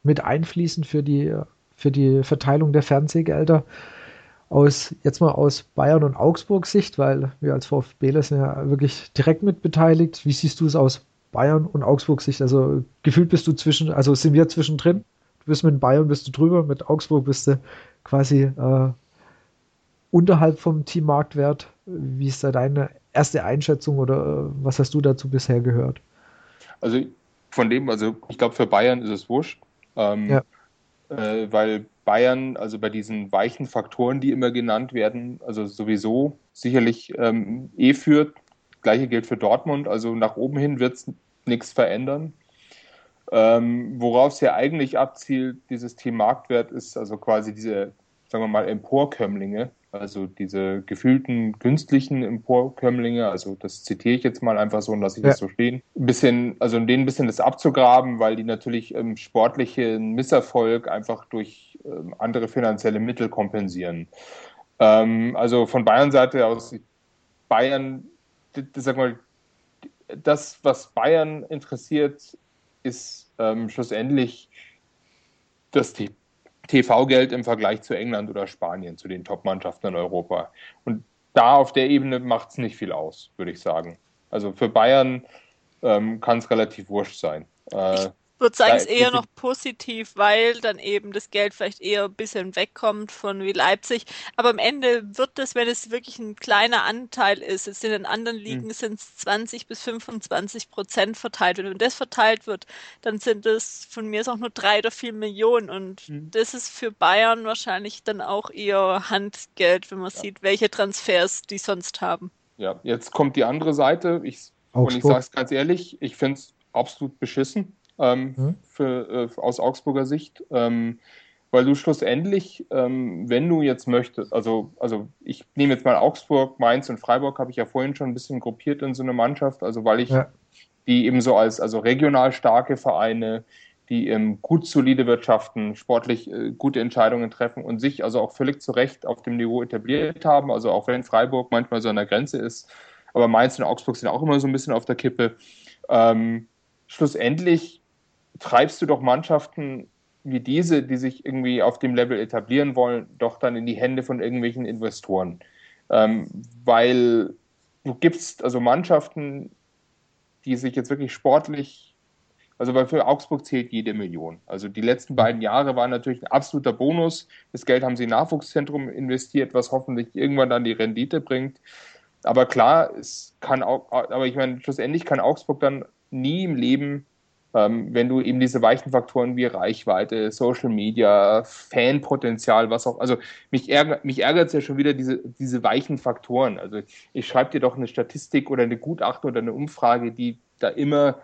[SPEAKER 1] mit einfließen für die, für die Verteilung der Fernsehgelder. Aus, jetzt mal aus Bayern und Augsburg Sicht, weil wir als VfB sind ja wirklich direkt mit beteiligt. Wie siehst du es aus Bayern und Augsburg Sicht? Also gefühlt bist du zwischen, also sind wir zwischendrin. Du bist mit Bayern bist du drüber, mit Augsburg bist du quasi äh, unterhalb vom Teammarktwert. Wie ist da deine erste Einschätzung oder äh, was hast du dazu bisher gehört?
[SPEAKER 3] Also von dem, also ich glaube für Bayern ist es wurscht, ähm, ja. äh, weil Bayern, also bei diesen weichen Faktoren, die immer genannt werden, also sowieso sicherlich ähm, eh führt. Gleiche gilt für Dortmund, also nach oben hin wird es nichts verändern. Ähm, worauf es ja eigentlich abzielt, dieses Thema Marktwert, ist also quasi diese, sagen wir mal, Emporkömmlinge, also diese gefühlten künstlichen Emporkömmlinge, also das zitiere ich jetzt mal einfach so und lasse ich ja. das so stehen, ein bisschen, also in denen ein bisschen das abzugraben, weil die natürlich ähm, sportlichen Misserfolg einfach durch ähm, andere finanzielle Mittel kompensieren. Ähm, also von Bayern Seite aus, Bayern, sag mal, das, was Bayern interessiert, ist ähm, schlussendlich das, die TV-Geld im Vergleich zu England oder Spanien, zu den Top-Mannschaften in Europa. Und da auf der Ebene macht es nicht viel aus, würde ich sagen. Also für Bayern ähm, kann es relativ wurscht sein.
[SPEAKER 2] Äh, würde sagen, es ist eher noch positiv, weil dann eben das Geld vielleicht eher ein bisschen wegkommt von wie Leipzig. Aber am Ende wird es, wenn es wirklich ein kleiner Anteil ist, jetzt in den anderen hm. Ligen mhm. sind es 20 bis 25 Prozent verteilt. Und wenn das verteilt wird, dann sind es von mir auch nur drei oder vier Millionen. Und mhm. das ist für Bayern wahrscheinlich dann auch eher Handgeld, wenn man ja. sieht, welche Transfers die sonst haben.
[SPEAKER 3] Ja, jetzt kommt die andere Seite. Ich, und ich sage es ganz ehrlich, ich finde es absolut beschissen ähm, mhm. für, äh, aus Augsburger Sicht. Ähm, weil du schlussendlich, ähm, wenn du jetzt möchtest, also, also ich nehme jetzt mal Augsburg, Mainz und Freiburg, habe ich ja vorhin schon ein bisschen gruppiert in so eine Mannschaft, also weil ich ja. die eben so als also regional starke Vereine, die ähm, gut solide wirtschaften, sportlich äh, gute Entscheidungen treffen und sich also auch völlig zu Recht auf dem Niveau etabliert haben, also auch wenn Freiburg manchmal so an der Grenze ist, aber Mainz und Augsburg sind auch immer so ein bisschen auf der Kippe. Ähm, schlussendlich treibst du doch Mannschaften wie diese, die sich irgendwie auf dem Level etablieren wollen, doch dann in die Hände von irgendwelchen Investoren. Ähm, weil du gibst also Mannschaften, die sich jetzt wirklich sportlich, Also für Augsburg zählt jede Million. Also die letzten beiden Jahre waren natürlich ein absoluter Bonus. Das Geld haben sie in Nachwuchszentrum investiert, was hoffentlich irgendwann dann die Rendite bringt. Aber klar, es kann auch, aber ich meine, schlussendlich kann Augsburg dann nie im Leben ähm, wenn du eben diese weichen Faktoren wie Reichweite, Social Media, Fanpotenzial, was auch, also mich ärgert mich ärgert es ja schon wieder diese, diese weichen Faktoren. Also ich schreibe dir doch eine Statistik oder eine Gutachten oder eine Umfrage, die da immer,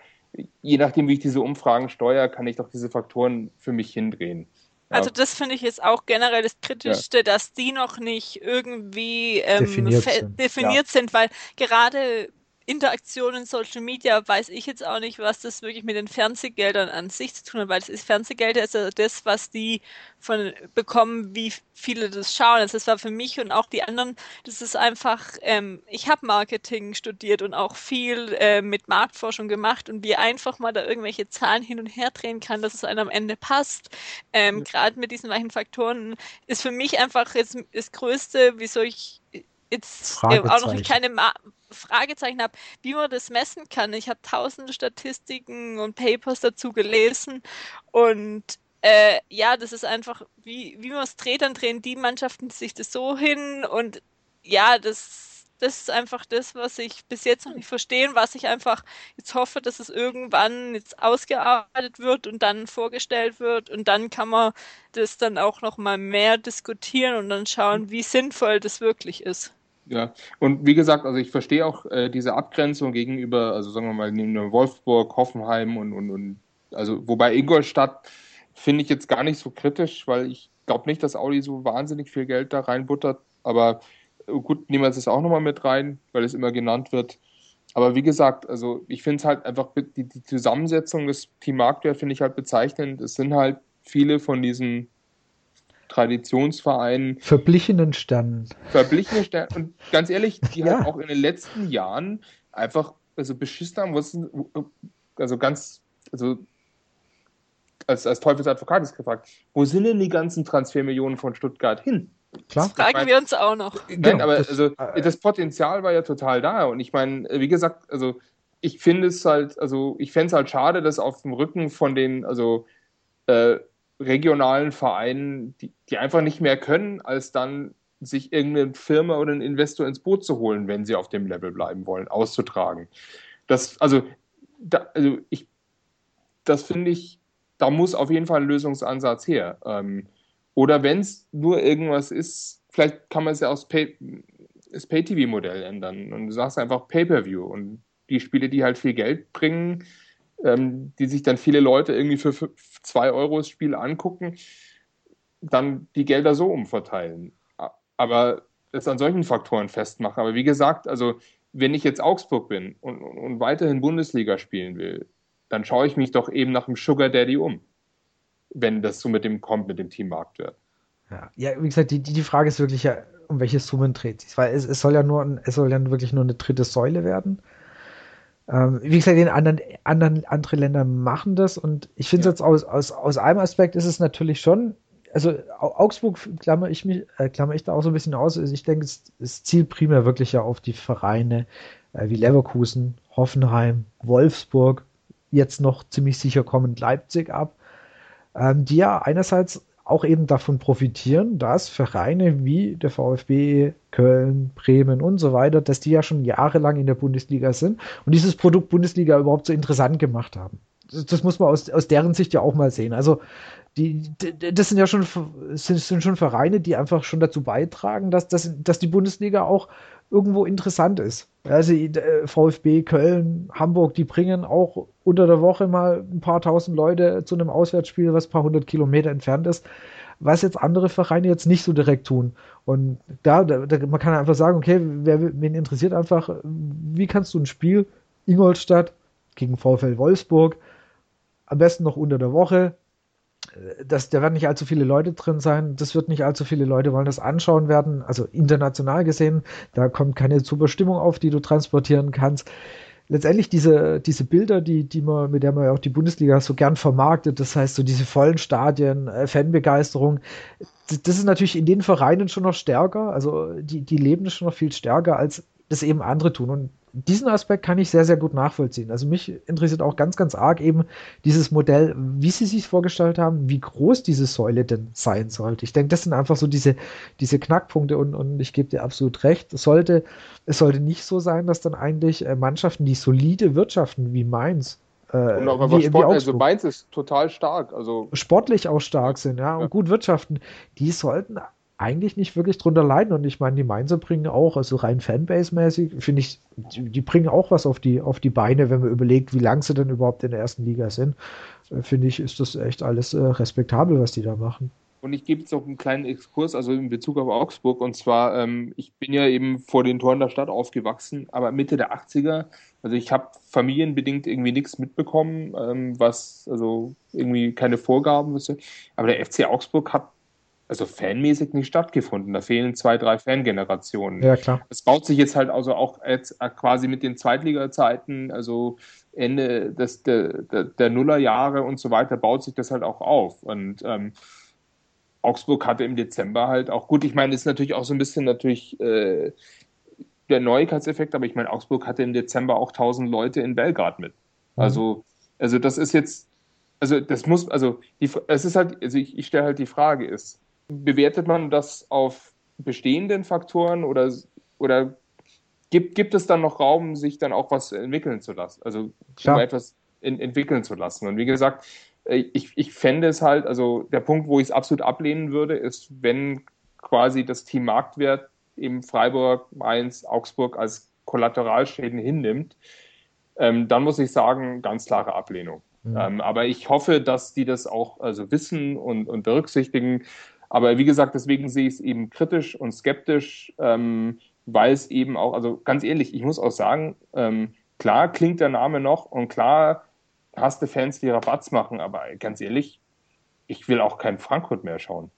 [SPEAKER 3] je nachdem wie ich diese Umfragen steuere, kann ich doch diese Faktoren für mich hindrehen.
[SPEAKER 2] Also das finde ich jetzt auch generell das Kritischste, ja. dass die noch nicht irgendwie ähm, definiert, sind. definiert ja. sind, weil gerade Interaktionen Social Media weiß ich jetzt auch nicht, was das wirklich mit den Fernsehgeldern an sich zu tun hat, weil das ist Fernsehgelder ist ja das, was die von bekommen, wie viele das schauen. Also das war für mich und auch die anderen, das ist einfach, ähm, ich habe Marketing studiert und auch viel äh, mit Marktforschung gemacht und wie einfach mal da irgendwelche Zahlen hin und her drehen kann, dass es einem am Ende passt. Ähm, ja. Gerade mit diesen weichen Faktoren ist für mich einfach jetzt das Größte, wieso ich jetzt äh, auch noch keine Ma Fragezeichen habe, wie man das messen kann. Ich habe tausende Statistiken und Papers dazu gelesen und äh, ja, das ist einfach, wie, wie man es dreht, dann drehen die Mannschaften sich das so hin und ja, das, das ist einfach das, was ich bis jetzt noch nicht verstehe, was ich einfach jetzt hoffe, dass es irgendwann jetzt ausgearbeitet wird und dann vorgestellt wird und dann kann man das dann auch noch mal mehr diskutieren und dann schauen, wie sinnvoll das wirklich ist.
[SPEAKER 3] Ja, und wie gesagt, also ich verstehe auch äh, diese Abgrenzung gegenüber, also sagen wir mal, neben Wolfsburg, Hoffenheim und, und, und also wobei Ingolstadt finde ich jetzt gar nicht so kritisch, weil ich glaube nicht, dass Audi so wahnsinnig viel Geld da reinbuttert, aber äh, gut, nehmen wir es auch nochmal mit rein, weil es immer genannt wird. Aber wie gesagt, also ich finde es halt einfach, die, die Zusammensetzung des Team Marktwert finde ich halt bezeichnend. Es sind halt viele von diesen Traditionsvereinen.
[SPEAKER 1] Verblichenen Sternen.
[SPEAKER 3] Verblichene Sternen. Und ganz ehrlich, die ja. halt auch in den letzten Jahren einfach also beschissen haben, was also ganz, also als, als Teufelsadvokat ist gefragt, wo sind denn die ganzen Transfermillionen von Stuttgart hin?
[SPEAKER 2] Klar. Das fragen wir uns auch noch.
[SPEAKER 3] Nein, genau, aber das, also, äh, das Potenzial war ja total da. Und ich meine, wie gesagt, also ich finde es halt, also ich fände es halt schade, dass auf dem Rücken von den, also äh, regionalen Vereinen, die, die einfach nicht mehr können, als dann sich irgendeine Firma oder einen Investor ins Boot zu holen, wenn sie auf dem Level bleiben wollen, auszutragen. Das, also, da, also ich, das finde ich, da muss auf jeden Fall ein Lösungsansatz her. Ähm, oder wenn es nur irgendwas ist, vielleicht kann man es ja aus Pay, das Pay-TV-Modell ändern und du sagst einfach Pay-Per-View und die Spiele, die halt viel Geld bringen, ähm, die sich dann viele Leute irgendwie für 2 Euro das Spiel angucken, dann die Gelder so umverteilen. Aber es an solchen Faktoren festmachen. Aber wie gesagt, also wenn ich jetzt Augsburg bin und, und weiterhin Bundesliga spielen will, dann schaue ich mich doch eben nach dem Sugar Daddy um, wenn das so mit dem kommt, mit dem Team Marktwert.
[SPEAKER 1] Ja, ja wie gesagt, die, die Frage ist wirklich ja, um welche Summen dreht sich. Weil es, es soll ja nur, es soll ja wirklich nur eine dritte Säule werden. Ähm, wie gesagt, in anderen, anderen, andere Länder machen das und ich finde es ja. jetzt aus, aus, aus einem Aspekt ist es natürlich schon, also Augsburg klammer ich mich, äh, klammer ich da auch so ein bisschen aus. Also ich denke, es, es zielt primär wirklich ja auf die Vereine äh, wie Leverkusen, Hoffenheim, Wolfsburg, jetzt noch ziemlich sicher kommend Leipzig ab, ähm, die ja einerseits auch eben davon profitieren, dass Vereine wie der VfB, Köln, Bremen und so weiter, dass die ja schon jahrelang in der Bundesliga sind und dieses Produkt Bundesliga überhaupt so interessant gemacht haben. Das, das muss man aus, aus deren Sicht ja auch mal sehen. Also die, die, das sind ja schon, sind, sind schon Vereine, die einfach schon dazu beitragen, dass, dass, dass die Bundesliga auch irgendwo interessant ist. Also äh, VfB, Köln, Hamburg, die bringen auch unter der Woche mal ein paar tausend Leute zu einem Auswärtsspiel, was ein paar hundert Kilometer entfernt ist, was jetzt andere Vereine jetzt nicht so direkt tun. Und da, da man kann einfach sagen, okay, wer, wen interessiert einfach, wie kannst du ein Spiel Ingolstadt gegen VfL Wolfsburg, am besten noch unter der Woche, das, da werden nicht allzu viele Leute drin sein. Das wird nicht allzu viele Leute wollen das anschauen werden. Also international gesehen, da kommt keine super Stimmung auf, die du transportieren kannst. Letztendlich diese, diese Bilder, die, die man, mit der man ja auch die Bundesliga so gern vermarktet, das heißt so diese vollen Stadien, äh, Fanbegeisterung, das, das ist natürlich in den Vereinen schon noch stärker. Also die, die leben das schon noch viel stärker, als das eben andere tun. Und diesen Aspekt kann ich sehr, sehr gut nachvollziehen. Also mich interessiert auch ganz, ganz arg eben dieses Modell, wie sie sich vorgestellt haben, wie groß diese Säule denn sein sollte. Ich denke, das sind einfach so diese, diese Knackpunkte und, und ich gebe dir absolut recht. Es sollte, es sollte nicht so sein, dass dann eigentlich äh, Mannschaften, die solide wirtschaften wie Mainz,
[SPEAKER 3] äh, und auch wie, Sport, wie also Mainz ist total stark. Also
[SPEAKER 1] sportlich auch stark sind, ja, und ja. gut wirtschaften. Die sollten eigentlich nicht wirklich drunter leiden. Und ich meine, die Mainzer bringen auch, also rein Fanbase-mäßig, finde ich, die, die, bringen auch was auf die, auf die Beine, wenn man überlegt, wie lang sie denn überhaupt in der ersten Liga sind. Äh, finde ich, ist das echt alles äh, respektabel, was die da machen.
[SPEAKER 3] Und ich gebe jetzt noch einen kleinen Exkurs, also in Bezug auf Augsburg. Und zwar, ähm, ich bin ja eben vor den Toren der Stadt aufgewachsen, aber Mitte der 80er. Also ich habe familienbedingt irgendwie nichts mitbekommen, ähm, was, also irgendwie keine Vorgaben. Aber der FC Augsburg hat also fanmäßig nicht stattgefunden. Da fehlen zwei, drei Fangenerationen.
[SPEAKER 1] Ja, klar.
[SPEAKER 3] Es baut sich jetzt halt also auch jetzt quasi mit den Zweitliga-Zeiten, also Ende des, der, der, der Nullerjahre und so weiter, baut sich das halt auch auf. Und ähm, Augsburg hatte im Dezember halt auch, gut, ich meine, ist natürlich auch so ein bisschen natürlich äh, der Neuigkeitseffekt, aber ich meine, Augsburg hatte im Dezember auch 1000 Leute in Belgrad mit. Mhm. Also, also das ist jetzt, also das muss, also die, es ist halt, also ich, ich stelle halt die Frage ist, bewertet man das auf bestehenden Faktoren oder, oder gibt, gibt es dann noch Raum, sich dann auch was entwickeln zu lassen? Also um etwas in, entwickeln zu lassen. Und wie gesagt, äh, ich, ich fände es halt, also der Punkt, wo ich es absolut ablehnen würde, ist, wenn quasi das Team Marktwert eben Freiburg, Mainz, Augsburg als Kollateralschäden hinnimmt, ähm, dann muss ich sagen, ganz klare Ablehnung. Mhm. Ähm, aber ich hoffe, dass die das auch also wissen und, und berücksichtigen. Aber wie gesagt, deswegen sehe ich es eben kritisch und skeptisch, ähm, weil es eben auch, also ganz ehrlich, ich muss auch sagen, ähm, klar klingt der Name noch und klar hast du Fans, die Rabatz machen, aber ganz ehrlich, ich will auch kein Frankfurt mehr schauen,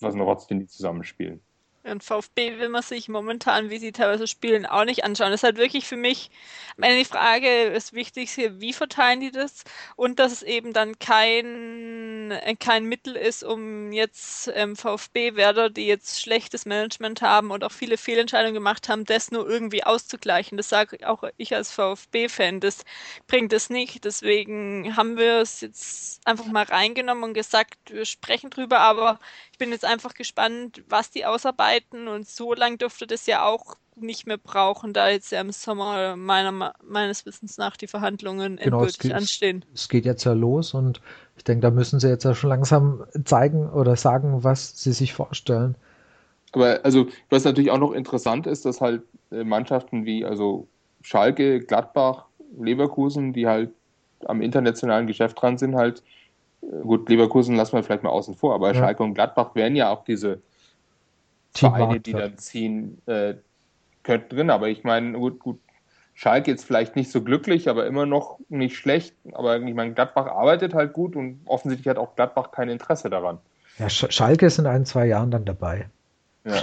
[SPEAKER 3] was ein Rotz, den die zusammenspielen.
[SPEAKER 2] Und VfB will man sich momentan, wie sie teilweise spielen, auch nicht anschauen. Das ist halt wirklich für mich am Ende die Frage, das Wichtigste, wie verteilen die das? Und dass es eben dann kein, äh, kein Mittel ist, um jetzt ähm, VfB, Werder, die jetzt schlechtes Management haben und auch viele Fehlentscheidungen gemacht haben, das nur irgendwie auszugleichen. Das sage auch ich als VfB-Fan. Das bringt es nicht. Deswegen haben wir es jetzt einfach mal reingenommen und gesagt, wir sprechen drüber, aber ich bin jetzt einfach gespannt, was die ausarbeiten arbeiten und so lange dürfte das ja auch nicht mehr brauchen, da jetzt ja im Sommer meiner, meines Wissens nach die Verhandlungen
[SPEAKER 1] genau, endgültig es geht, anstehen. Es geht jetzt ja los und ich denke, da müssen sie jetzt ja schon langsam zeigen oder sagen, was sie sich vorstellen.
[SPEAKER 3] Aber also, was natürlich auch noch interessant ist, dass halt äh, Mannschaften wie also Schalke, Gladbach, Leverkusen, die halt am internationalen Geschäft dran sind, halt, äh, gut, Leverkusen lassen wir vielleicht mal außen vor, aber ja. Schalke und Gladbach werden ja auch diese Vereine, die dann ziehen äh, könnten drin. Aber ich meine, gut, gut, Schalke jetzt vielleicht nicht so glücklich, aber immer noch nicht schlecht. Aber ich meine, Gladbach arbeitet halt gut und offensichtlich hat auch Gladbach kein Interesse daran.
[SPEAKER 1] Ja, Schalke ist in ein, zwei Jahren dann dabei.
[SPEAKER 3] Ja.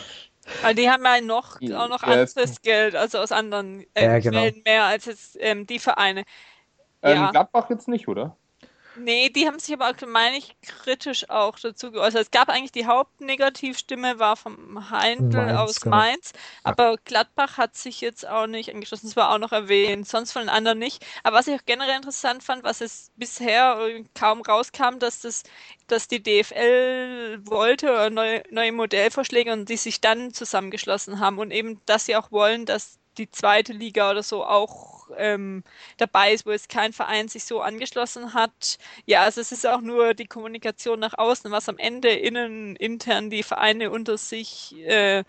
[SPEAKER 2] Aber die haben ja noch, auch noch anderes Geld, also aus anderen äh, ja, genau. Quellen mehr als jetzt ähm, die Vereine.
[SPEAKER 3] Ähm, ja. Gladbach jetzt nicht, oder?
[SPEAKER 2] Nee, die haben sich aber, meine ich, kritisch auch dazu geäußert. Es gab eigentlich die Hauptnegativstimme, war vom Heindl Mainz, aus genau. Mainz, aber Gladbach hat sich jetzt auch nicht angeschlossen. Das war auch noch erwähnt, sonst von den anderen nicht. Aber was ich auch generell interessant fand, was es bisher kaum rauskam, dass das, dass die DFL wollte neue, neue Modellvorschläge und die sich dann zusammengeschlossen haben und eben, dass sie auch wollen, dass die zweite Liga oder so auch ähm, dabei ist, wo jetzt kein Verein sich so angeschlossen hat. Ja, also es ist auch nur die Kommunikation nach außen, was am Ende innen intern die Vereine unter sich äh,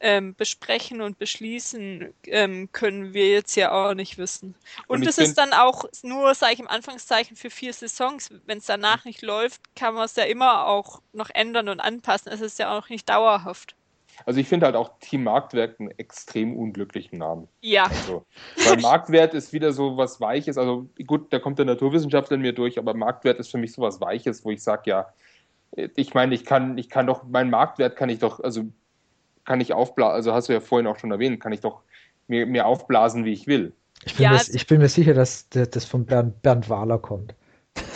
[SPEAKER 2] ähm, besprechen und beschließen, ähm, können wir jetzt ja auch nicht wissen. Und es ist dann auch nur, sage ich im Anfangszeichen, für vier Saisons. Wenn es danach nicht läuft, kann man es ja immer auch noch ändern und anpassen. Es ist ja auch nicht dauerhaft.
[SPEAKER 3] Also ich finde halt auch Team Marktwert einen extrem unglücklichen Namen.
[SPEAKER 2] Ja.
[SPEAKER 3] Also, weil Marktwert ist wieder so was Weiches. Also gut, da kommt der Naturwissenschaftler in mir durch, aber Marktwert ist für mich so was Weiches, wo ich sage, ja, ich meine, ich kann, ich kann doch, mein Marktwert kann ich doch, also kann ich aufblasen, also hast du ja vorhin auch schon erwähnt, kann ich doch mir, mir aufblasen, wie ich will.
[SPEAKER 1] Ich bin, ja, mir, ich bin mir sicher, dass das von Bernd, Bernd Wahler kommt.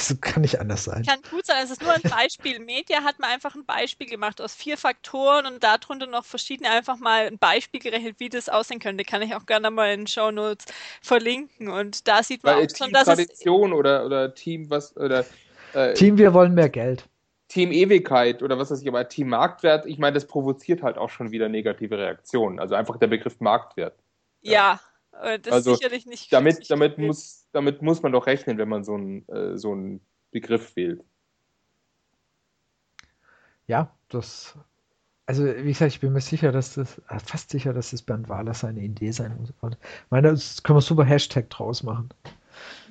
[SPEAKER 1] Das kann nicht anders sein.
[SPEAKER 2] Kann gut sein, es ist nur ein Beispiel. Media hat mir einfach ein Beispiel gemacht aus vier Faktoren und darunter noch verschiedene einfach mal ein Beispiel gerechnet, wie das aussehen könnte. Kann ich auch gerne mal in Show Notes verlinken. Und da sieht man
[SPEAKER 3] Weil
[SPEAKER 2] auch
[SPEAKER 3] schon, dass Tradition oder, oder Team was oder
[SPEAKER 1] äh, Team, wir wollen mehr Geld.
[SPEAKER 3] Team Ewigkeit oder was weiß ich, aber Team Marktwert, ich meine, das provoziert halt auch schon wieder negative Reaktionen. Also einfach der Begriff Marktwert.
[SPEAKER 2] Ja, ja das also, ist sicherlich nicht.
[SPEAKER 3] Damit, damit, muss, damit muss man doch rechnen, wenn man so einen, äh, so einen Begriff wählt.
[SPEAKER 1] Ja, das. Also, wie gesagt, ich bin mir sicher, dass das, äh, fast sicher, dass das Bernd Wahler seine Idee sein muss. Ich meine, das können wir super Hashtag draus machen.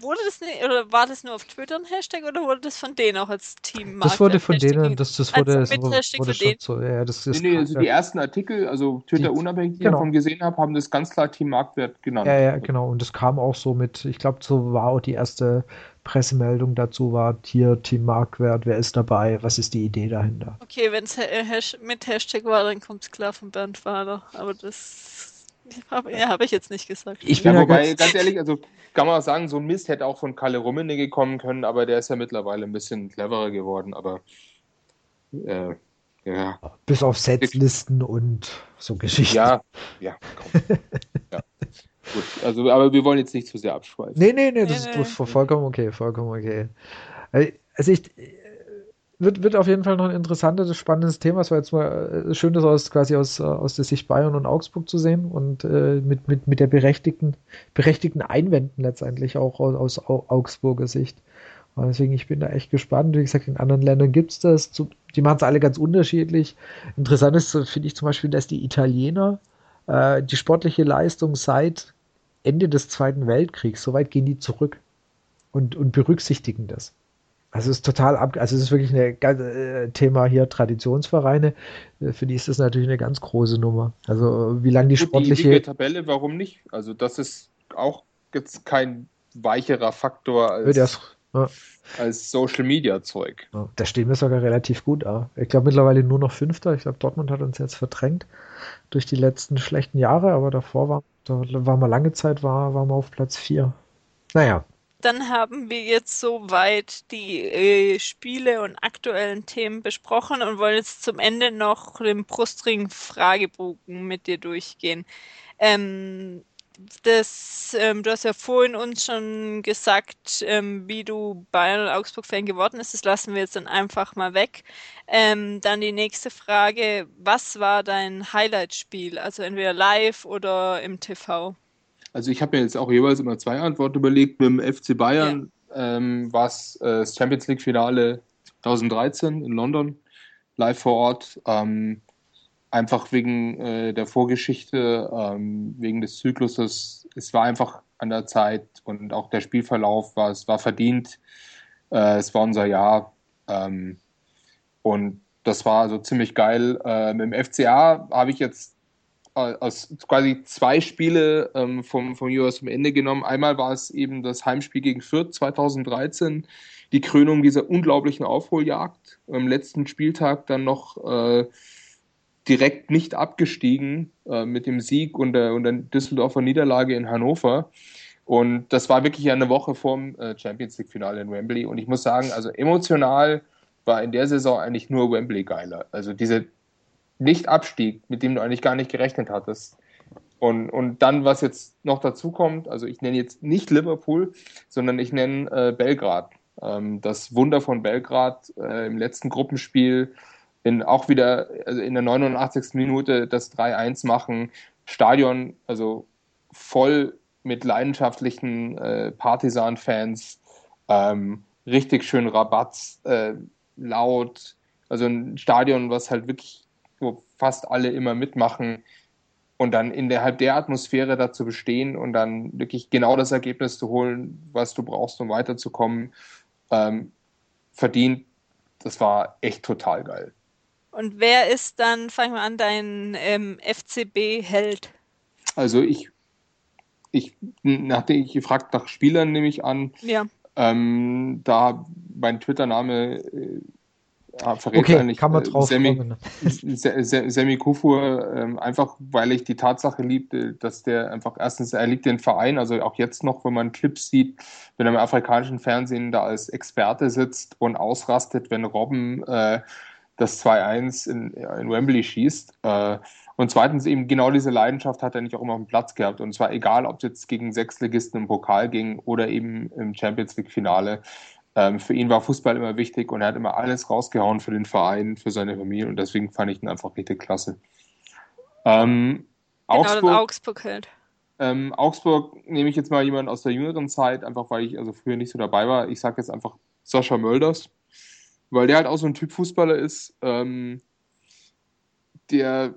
[SPEAKER 2] Wurde das nicht, oder war das nur auf Twitter ein Hashtag oder wurde das von denen auch als Team
[SPEAKER 1] Das wurde von Hashtag denen, das, das wurde,
[SPEAKER 2] also mit Hashtag wurde schon
[SPEAKER 3] so, ja, das ist nee, nee, also die ersten Artikel, also Twitter die, unabhängig, die genau. ich davon gesehen habe, haben das ganz klar Team Marktwert genannt.
[SPEAKER 1] Ja, ja, genau, und das kam auch so mit, ich glaube, so war auch die erste Pressemeldung dazu war, hier Team Marktwert, wer ist dabei, was ist die Idee dahinter?
[SPEAKER 2] Okay, wenn es mit Hashtag war, dann kommt es klar von Bernd Fahler, aber das ja, habe ich jetzt nicht gesagt.
[SPEAKER 3] Ich bin ja, wobei, ganz, ganz ehrlich, also kann man auch sagen, so ein Mist hätte auch von Kalle Rummenigge kommen können, aber der ist ja mittlerweile ein bisschen cleverer geworden, aber äh, ja.
[SPEAKER 1] Bis auf Setlisten und so Geschichten.
[SPEAKER 3] Ja, ja, komm. ja. Gut, also, aber wir wollen jetzt nicht zu sehr abschweifen.
[SPEAKER 1] Nee, nee, nee, das nee, ist nee. vollkommen okay, vollkommen okay. Also ich, wird, wird auf jeden Fall noch ein interessantes, spannendes Thema. Es war jetzt mal äh, schön, das aus, quasi aus, äh, aus der Sicht Bayern und Augsburg zu sehen und äh, mit, mit, mit der berechtigten, berechtigten Einwänden letztendlich auch aus, aus Augsburger Sicht. Und deswegen, ich bin da echt gespannt. Wie gesagt, in anderen Ländern gibt es das. Die machen es alle ganz unterschiedlich. Interessant ist, finde ich zum Beispiel, dass die Italiener äh, die sportliche Leistung seit Ende des Zweiten Weltkriegs, soweit gehen die zurück und, und berücksichtigen das. Also es ist total ab, also es ist wirklich ein äh, Thema hier Traditionsvereine. Äh, für die ist das natürlich eine ganz große Nummer. Also wie lange die sportliche
[SPEAKER 3] die Tabelle, warum nicht? Also das ist auch jetzt kein weicherer Faktor als, das, ja. als Social Media Zeug.
[SPEAKER 1] Ja, da stehen wir sogar relativ gut da. Ich glaube mittlerweile nur noch Fünfter. Ich glaube Dortmund hat uns jetzt verdrängt durch die letzten schlechten Jahre, aber davor war, da waren wir lange Zeit war, waren wir auf Platz vier. Naja,
[SPEAKER 2] dann haben wir jetzt soweit die äh, Spiele und aktuellen Themen besprochen und wollen jetzt zum Ende noch den Brustring-Fragebogen mit dir durchgehen. Ähm, das, ähm, du hast ja vorhin uns schon gesagt, ähm, wie du Bayern- und Augsburg-Fan geworden bist. Das lassen wir jetzt dann einfach mal weg. Ähm, dann die nächste Frage: Was war dein Highlight-Spiel? Also entweder live oder im TV?
[SPEAKER 3] Also ich habe mir jetzt auch jeweils immer zwei Antworten überlegt. Mit dem FC Bayern ja. ähm, war es äh, das Champions League Finale 2013 in London, live vor Ort. Ähm, einfach wegen äh, der Vorgeschichte, ähm, wegen des Zykluses. Es war einfach an der Zeit und auch der Spielverlauf war, es war verdient. Äh, es war unser Jahr. Ähm, und das war also ziemlich geil. Äh, mit dem FCA habe ich jetzt aus quasi zwei Spiele ähm, vom, vom US zum Ende genommen. Einmal war es eben das Heimspiel gegen Fürth 2013, die Krönung dieser unglaublichen Aufholjagd. Am letzten Spieltag dann noch äh, direkt nicht abgestiegen äh, mit dem Sieg und der, und der Düsseldorfer Niederlage in Hannover. Und das war wirklich eine Woche vorm äh, Champions League-Finale in Wembley. Und ich muss sagen, also emotional war in der Saison eigentlich nur Wembley geiler. Also diese nicht-Abstieg, mit dem du eigentlich gar nicht gerechnet hattest. Und, und dann, was jetzt noch dazu kommt, also ich nenne jetzt nicht Liverpool, sondern ich nenne äh, Belgrad. Ähm, das Wunder von Belgrad äh, im letzten Gruppenspiel, in, auch wieder also in der 89. Minute das 3-1 machen, Stadion, also voll mit leidenschaftlichen äh, Partisan-Fans, ähm, richtig schön Rabatz, äh, laut, also ein Stadion, was halt wirklich wo fast alle immer mitmachen und dann innerhalb der Atmosphäre dazu bestehen und dann wirklich genau das Ergebnis zu holen, was du brauchst, um weiterzukommen, ähm, verdient, das war echt total geil.
[SPEAKER 2] Und wer ist dann, fang mal an, dein ähm, FCB-Held?
[SPEAKER 3] Also ich, ich, nachdem ich gefragt nach Spielern, nehme ich an,
[SPEAKER 2] ja.
[SPEAKER 3] ähm, da mein Twitter-Name
[SPEAKER 1] verrät okay, eigentlich kann man äh, drauf
[SPEAKER 3] Semi, kommen. Semi Kufur, ähm, einfach weil ich die Tatsache liebte, dass der einfach erstens, er liebt den Verein, also auch jetzt noch, wenn man Clips sieht, wenn er im afrikanischen Fernsehen da als Experte sitzt und ausrastet, wenn Robben äh, das 2-1 in, in Wembley schießt. Äh, und zweitens eben genau diese Leidenschaft hat er nicht auch immer auf dem Platz gehabt. Und zwar egal, ob es jetzt gegen Sechsligisten im Pokal ging oder eben im Champions League-Finale. Ähm, für ihn war Fußball immer wichtig und er hat immer alles rausgehauen für den Verein, für seine Familie und deswegen fand ich ihn einfach richtig klasse. Ähm,
[SPEAKER 2] genau, Augsburg, Augsburg halt.
[SPEAKER 3] Ähm, Augsburg nehme ich jetzt mal jemanden aus der jüngeren Zeit, einfach weil ich also früher nicht so dabei war. Ich sage jetzt einfach Sascha Mölders, weil der halt auch so ein Typ Fußballer ist, ähm, der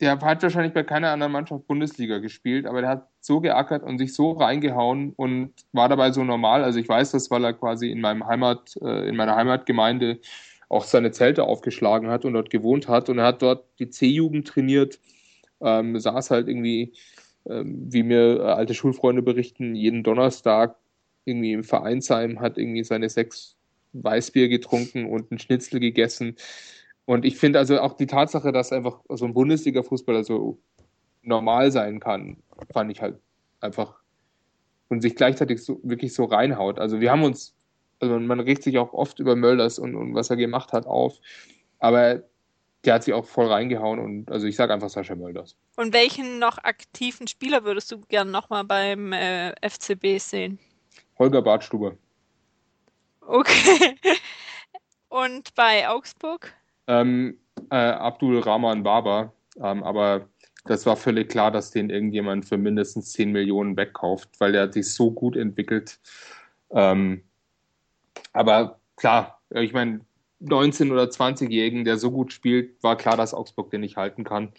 [SPEAKER 3] der hat wahrscheinlich bei keiner anderen Mannschaft Bundesliga gespielt, aber der hat so geackert und sich so reingehauen und war dabei so normal. Also ich weiß das, weil er quasi in meinem Heimat, äh, in meiner Heimatgemeinde auch seine Zelte aufgeschlagen hat und dort gewohnt hat und er hat dort die C-Jugend trainiert, ähm, saß halt irgendwie, ähm, wie mir alte Schulfreunde berichten, jeden Donnerstag irgendwie im Vereinsheim, hat irgendwie seine sechs Weißbier getrunken und einen Schnitzel gegessen und ich finde also auch die Tatsache, dass einfach so ein Bundesliga-Fußballer so normal sein kann, fand ich halt einfach und sich gleichzeitig so wirklich so reinhaut. Also wir haben uns, also man regt sich auch oft über Mölders und, und was er gemacht hat auf, aber der hat sich auch voll reingehauen und also ich sage einfach Sascha Mölders.
[SPEAKER 2] Und welchen noch aktiven Spieler würdest du gern nochmal beim äh, FCB sehen?
[SPEAKER 3] Holger Bartstuber.
[SPEAKER 2] Okay. Und bei Augsburg?
[SPEAKER 3] Ähm, äh, Abdul Rahman Baba, ähm, aber das war völlig klar, dass den irgendjemand für mindestens 10 Millionen wegkauft, weil der hat sich so gut entwickelt. Ähm, aber klar, ich meine, 19- oder 20-Jährigen, der so gut spielt, war klar, dass Augsburg den nicht halten kann.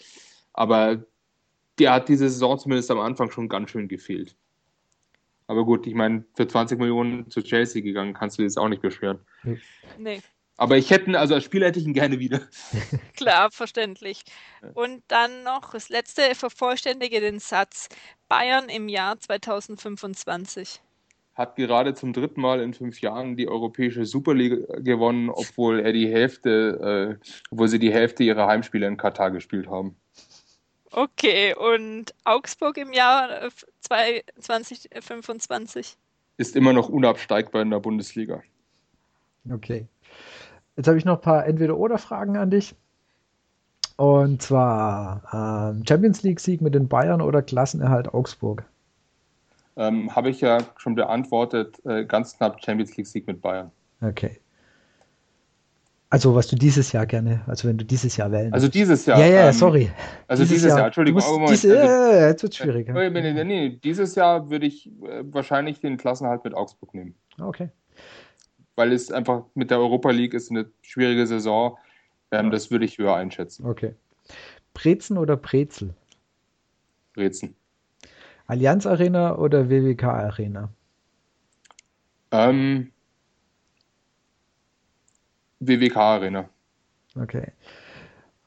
[SPEAKER 3] Aber der hat diese Saison zumindest am Anfang schon ganz schön gefehlt. Aber gut, ich meine, für 20 Millionen zu Chelsea gegangen, kannst du das auch nicht beschweren.
[SPEAKER 2] Nee.
[SPEAKER 3] Aber ich hätte, also als Spieler hätte ich ihn gerne wieder.
[SPEAKER 2] Klar, verständlich. Und dann noch das letzte, vervollständige den Satz. Bayern im Jahr 2025.
[SPEAKER 3] Hat gerade zum dritten Mal in fünf Jahren die Europäische Superliga gewonnen, obwohl er die Hälfte, äh, obwohl sie die Hälfte ihrer Heimspiele in Katar gespielt haben.
[SPEAKER 2] Okay, und Augsburg im Jahr 2025?
[SPEAKER 3] Ist immer noch unabsteigbar in der Bundesliga.
[SPEAKER 1] Okay. Jetzt habe ich noch ein paar Entweder-Oder-Fragen an dich. Und zwar ähm, Champions League-Sieg mit den Bayern oder Klassenerhalt Augsburg?
[SPEAKER 3] Ähm, habe ich ja schon beantwortet, äh, ganz knapp Champions League-Sieg mit Bayern.
[SPEAKER 1] Okay. Also, was du dieses Jahr gerne, also wenn du dieses Jahr wählen
[SPEAKER 3] Also dieses Jahr.
[SPEAKER 1] Ja, ja, ähm, sorry.
[SPEAKER 3] Also dieses, dieses Jahr, Jahr, Entschuldigung.
[SPEAKER 1] Oh, diese, also, äh, jetzt wird schwierig.
[SPEAKER 3] Äh, nee, nee, dieses Jahr würde ich äh, wahrscheinlich den Klassenhalt mit Augsburg nehmen.
[SPEAKER 1] Okay
[SPEAKER 3] weil es einfach mit der Europa League ist eine schwierige Saison. Ähm, ja. Das würde ich höher einschätzen.
[SPEAKER 1] Okay. Brezen oder Brezel?
[SPEAKER 3] Brezen.
[SPEAKER 1] Allianz Arena oder WWK Arena?
[SPEAKER 3] Ähm, WWK Arena.
[SPEAKER 1] Okay.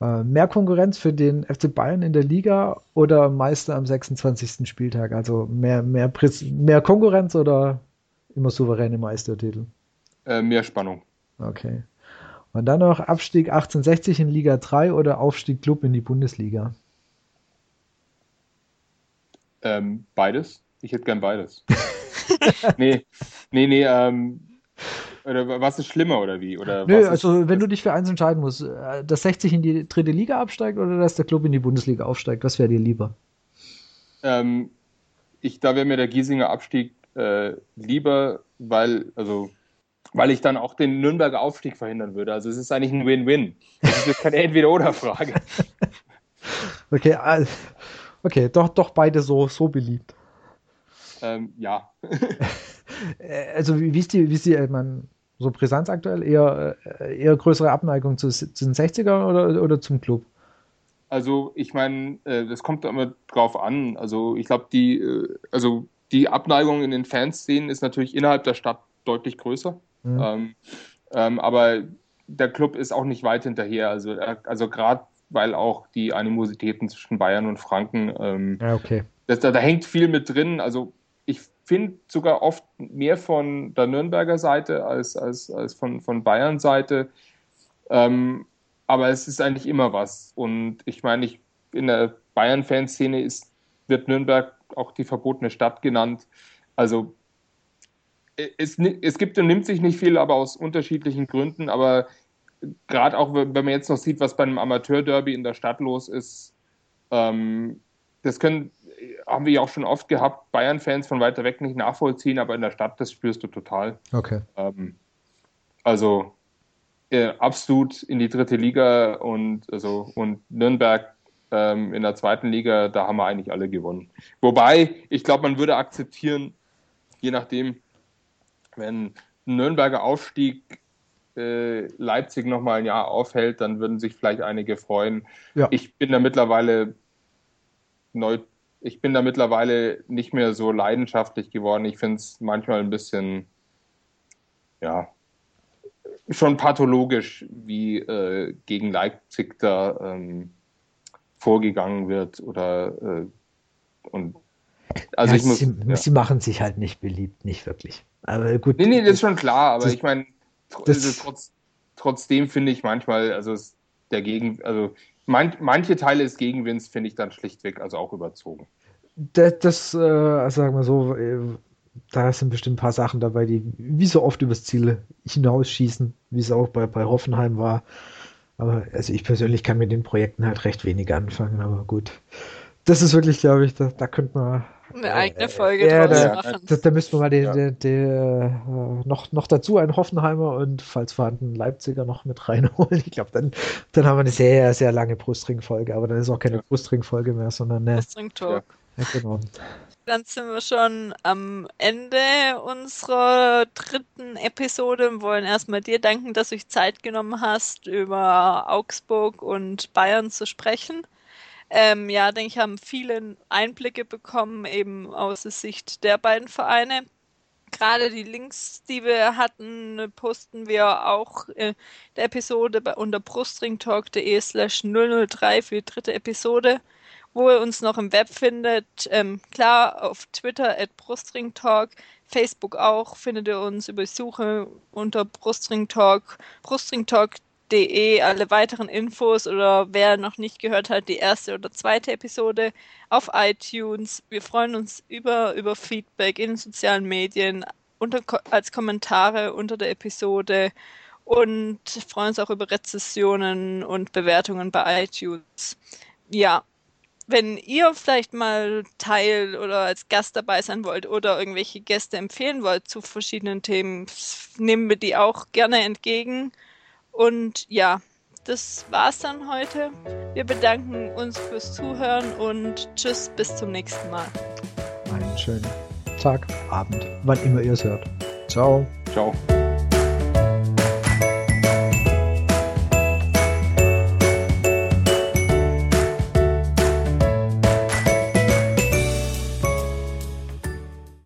[SPEAKER 1] Äh, mehr Konkurrenz für den FC Bayern in der Liga oder Meister am 26. Spieltag? Also mehr, mehr, mehr Konkurrenz oder immer souveräne Meistertitel?
[SPEAKER 3] Äh, mehr Spannung.
[SPEAKER 1] Okay. Und dann noch Abstieg 1860 in Liga 3 oder Aufstieg Club in die Bundesliga?
[SPEAKER 3] Ähm, beides. Ich hätte gern beides. nee, nee, nee, ähm, oder was ist schlimmer oder wie? Oder
[SPEAKER 1] Nö, also wenn du dich für eins entscheiden musst, äh, dass 60 in die dritte Liga absteigt oder dass der Club in die Bundesliga aufsteigt, was wäre dir lieber?
[SPEAKER 3] Ähm, ich, da wäre mir der Giesinger Abstieg äh, lieber, weil, also weil ich dann auch den Nürnberger Aufstieg verhindern würde. Also es ist eigentlich ein Win-Win. Das ist keine Entweder-Oder-Frage.
[SPEAKER 1] okay, okay, doch, doch beide so, so beliebt.
[SPEAKER 3] Ähm, ja.
[SPEAKER 1] Äh, also wie, ist die, wie ist die, äh, man, so Brisanz aktuell? Eher, äh, eher größere Abneigung zu, zu den 60ern oder, oder zum Club?
[SPEAKER 3] Also ich meine, das kommt immer drauf an. Also ich glaube, die, also die Abneigung in den Fanszenen ist natürlich innerhalb der Stadt deutlich größer. Mhm. Ähm, ähm, aber der Club ist auch nicht weit hinterher. Also, äh, also gerade weil auch die Animositäten zwischen Bayern und Franken, ähm,
[SPEAKER 1] ja, okay.
[SPEAKER 3] das, da, da, hängt viel mit drin. Also ich finde sogar oft mehr von der Nürnberger Seite als, als, als von, von Bayern Seite. Ähm, aber es ist eigentlich immer was. Und ich meine, ich, in der Bayern-Fanszene ist, wird Nürnberg auch die verbotene Stadt genannt. Also es, es gibt und nimmt sich nicht viel, aber aus unterschiedlichen Gründen. Aber gerade auch, wenn man jetzt noch sieht, was bei einem Amateur-Derby in der Stadt los ist, ähm, das können, haben wir ja auch schon oft gehabt, Bayern-Fans von weiter weg nicht nachvollziehen, aber in der Stadt, das spürst du total.
[SPEAKER 1] Okay.
[SPEAKER 3] Ähm, also äh, absolut in die dritte Liga und, also, und Nürnberg ähm, in der zweiten Liga, da haben wir eigentlich alle gewonnen. Wobei, ich glaube, man würde akzeptieren, je nachdem, wenn ein Nürnberger Aufstieg äh, Leipzig nochmal ein Jahr aufhält, dann würden sich vielleicht einige freuen. Ja. Ich bin da mittlerweile neu, ich bin da mittlerweile nicht mehr so leidenschaftlich geworden. Ich finde es manchmal ein bisschen, ja, schon pathologisch, wie äh, gegen Leipzig da ähm, vorgegangen wird oder äh, und
[SPEAKER 1] also ja, ich muss, sie, ja. sie, machen sich halt nicht beliebt, nicht wirklich. Aber gut.
[SPEAKER 3] Nee, nee, das ist schon klar, aber das, ich meine, also trotz, trotzdem finde ich manchmal, also der Gegen, also man, manche Teile des Gegenwinds finde ich dann schlichtweg also auch überzogen.
[SPEAKER 1] Das, das äh, sagen wir so, äh, da sind bestimmt ein paar Sachen dabei, die wie so oft übers Ziel hinausschießen, wie es auch bei, bei Hoffenheim war. Aber also ich persönlich kann mit den Projekten halt recht wenig anfangen, aber gut. Das ist wirklich, glaube ich, da, da könnte man
[SPEAKER 2] eine eigene Folge äh, draus
[SPEAKER 1] da, machen. Da, da müssten wir mal den, ja. den, den, äh, noch, noch dazu einen Hoffenheimer und falls vorhanden Leipziger noch mit reinholen. Ich glaube, dann, dann haben wir eine sehr, sehr lange Brustring-Folge, aber dann ist auch keine ja. Brustring-Folge mehr, sondern eine
[SPEAKER 2] Brustring-Talk. Ja. genau. Dann sind wir schon am Ende unserer dritten Episode und wollen erstmal dir danken, dass du dich Zeit genommen hast, über Augsburg und Bayern zu sprechen ähm, ja, denke ich, haben viele Einblicke bekommen, eben aus der Sicht der beiden Vereine. Gerade die Links, die wir hatten, posten wir auch in der Episode unter brustringtalk.de slash 003 für die dritte Episode, wo ihr uns noch im Web findet. Ähm, klar, auf Twitter at brustringtalk, Facebook auch, findet ihr uns über Suche unter brustringtalk, brustringtalk De alle weiteren Infos oder wer noch nicht gehört hat, die erste oder zweite Episode auf iTunes. Wir freuen uns über, über Feedback in den sozialen Medien, unter, als Kommentare unter der Episode und freuen uns auch über Rezessionen und Bewertungen bei iTunes. Ja, wenn ihr vielleicht mal Teil oder als Gast dabei sein wollt oder irgendwelche Gäste empfehlen wollt zu verschiedenen Themen, nehmen wir die auch gerne entgegen. Und ja, das war's dann heute. Wir bedanken uns fürs Zuhören und tschüss, bis zum nächsten Mal.
[SPEAKER 1] Einen schönen Tag, Abend, wann immer ihr es hört. Ciao.
[SPEAKER 3] Ciao.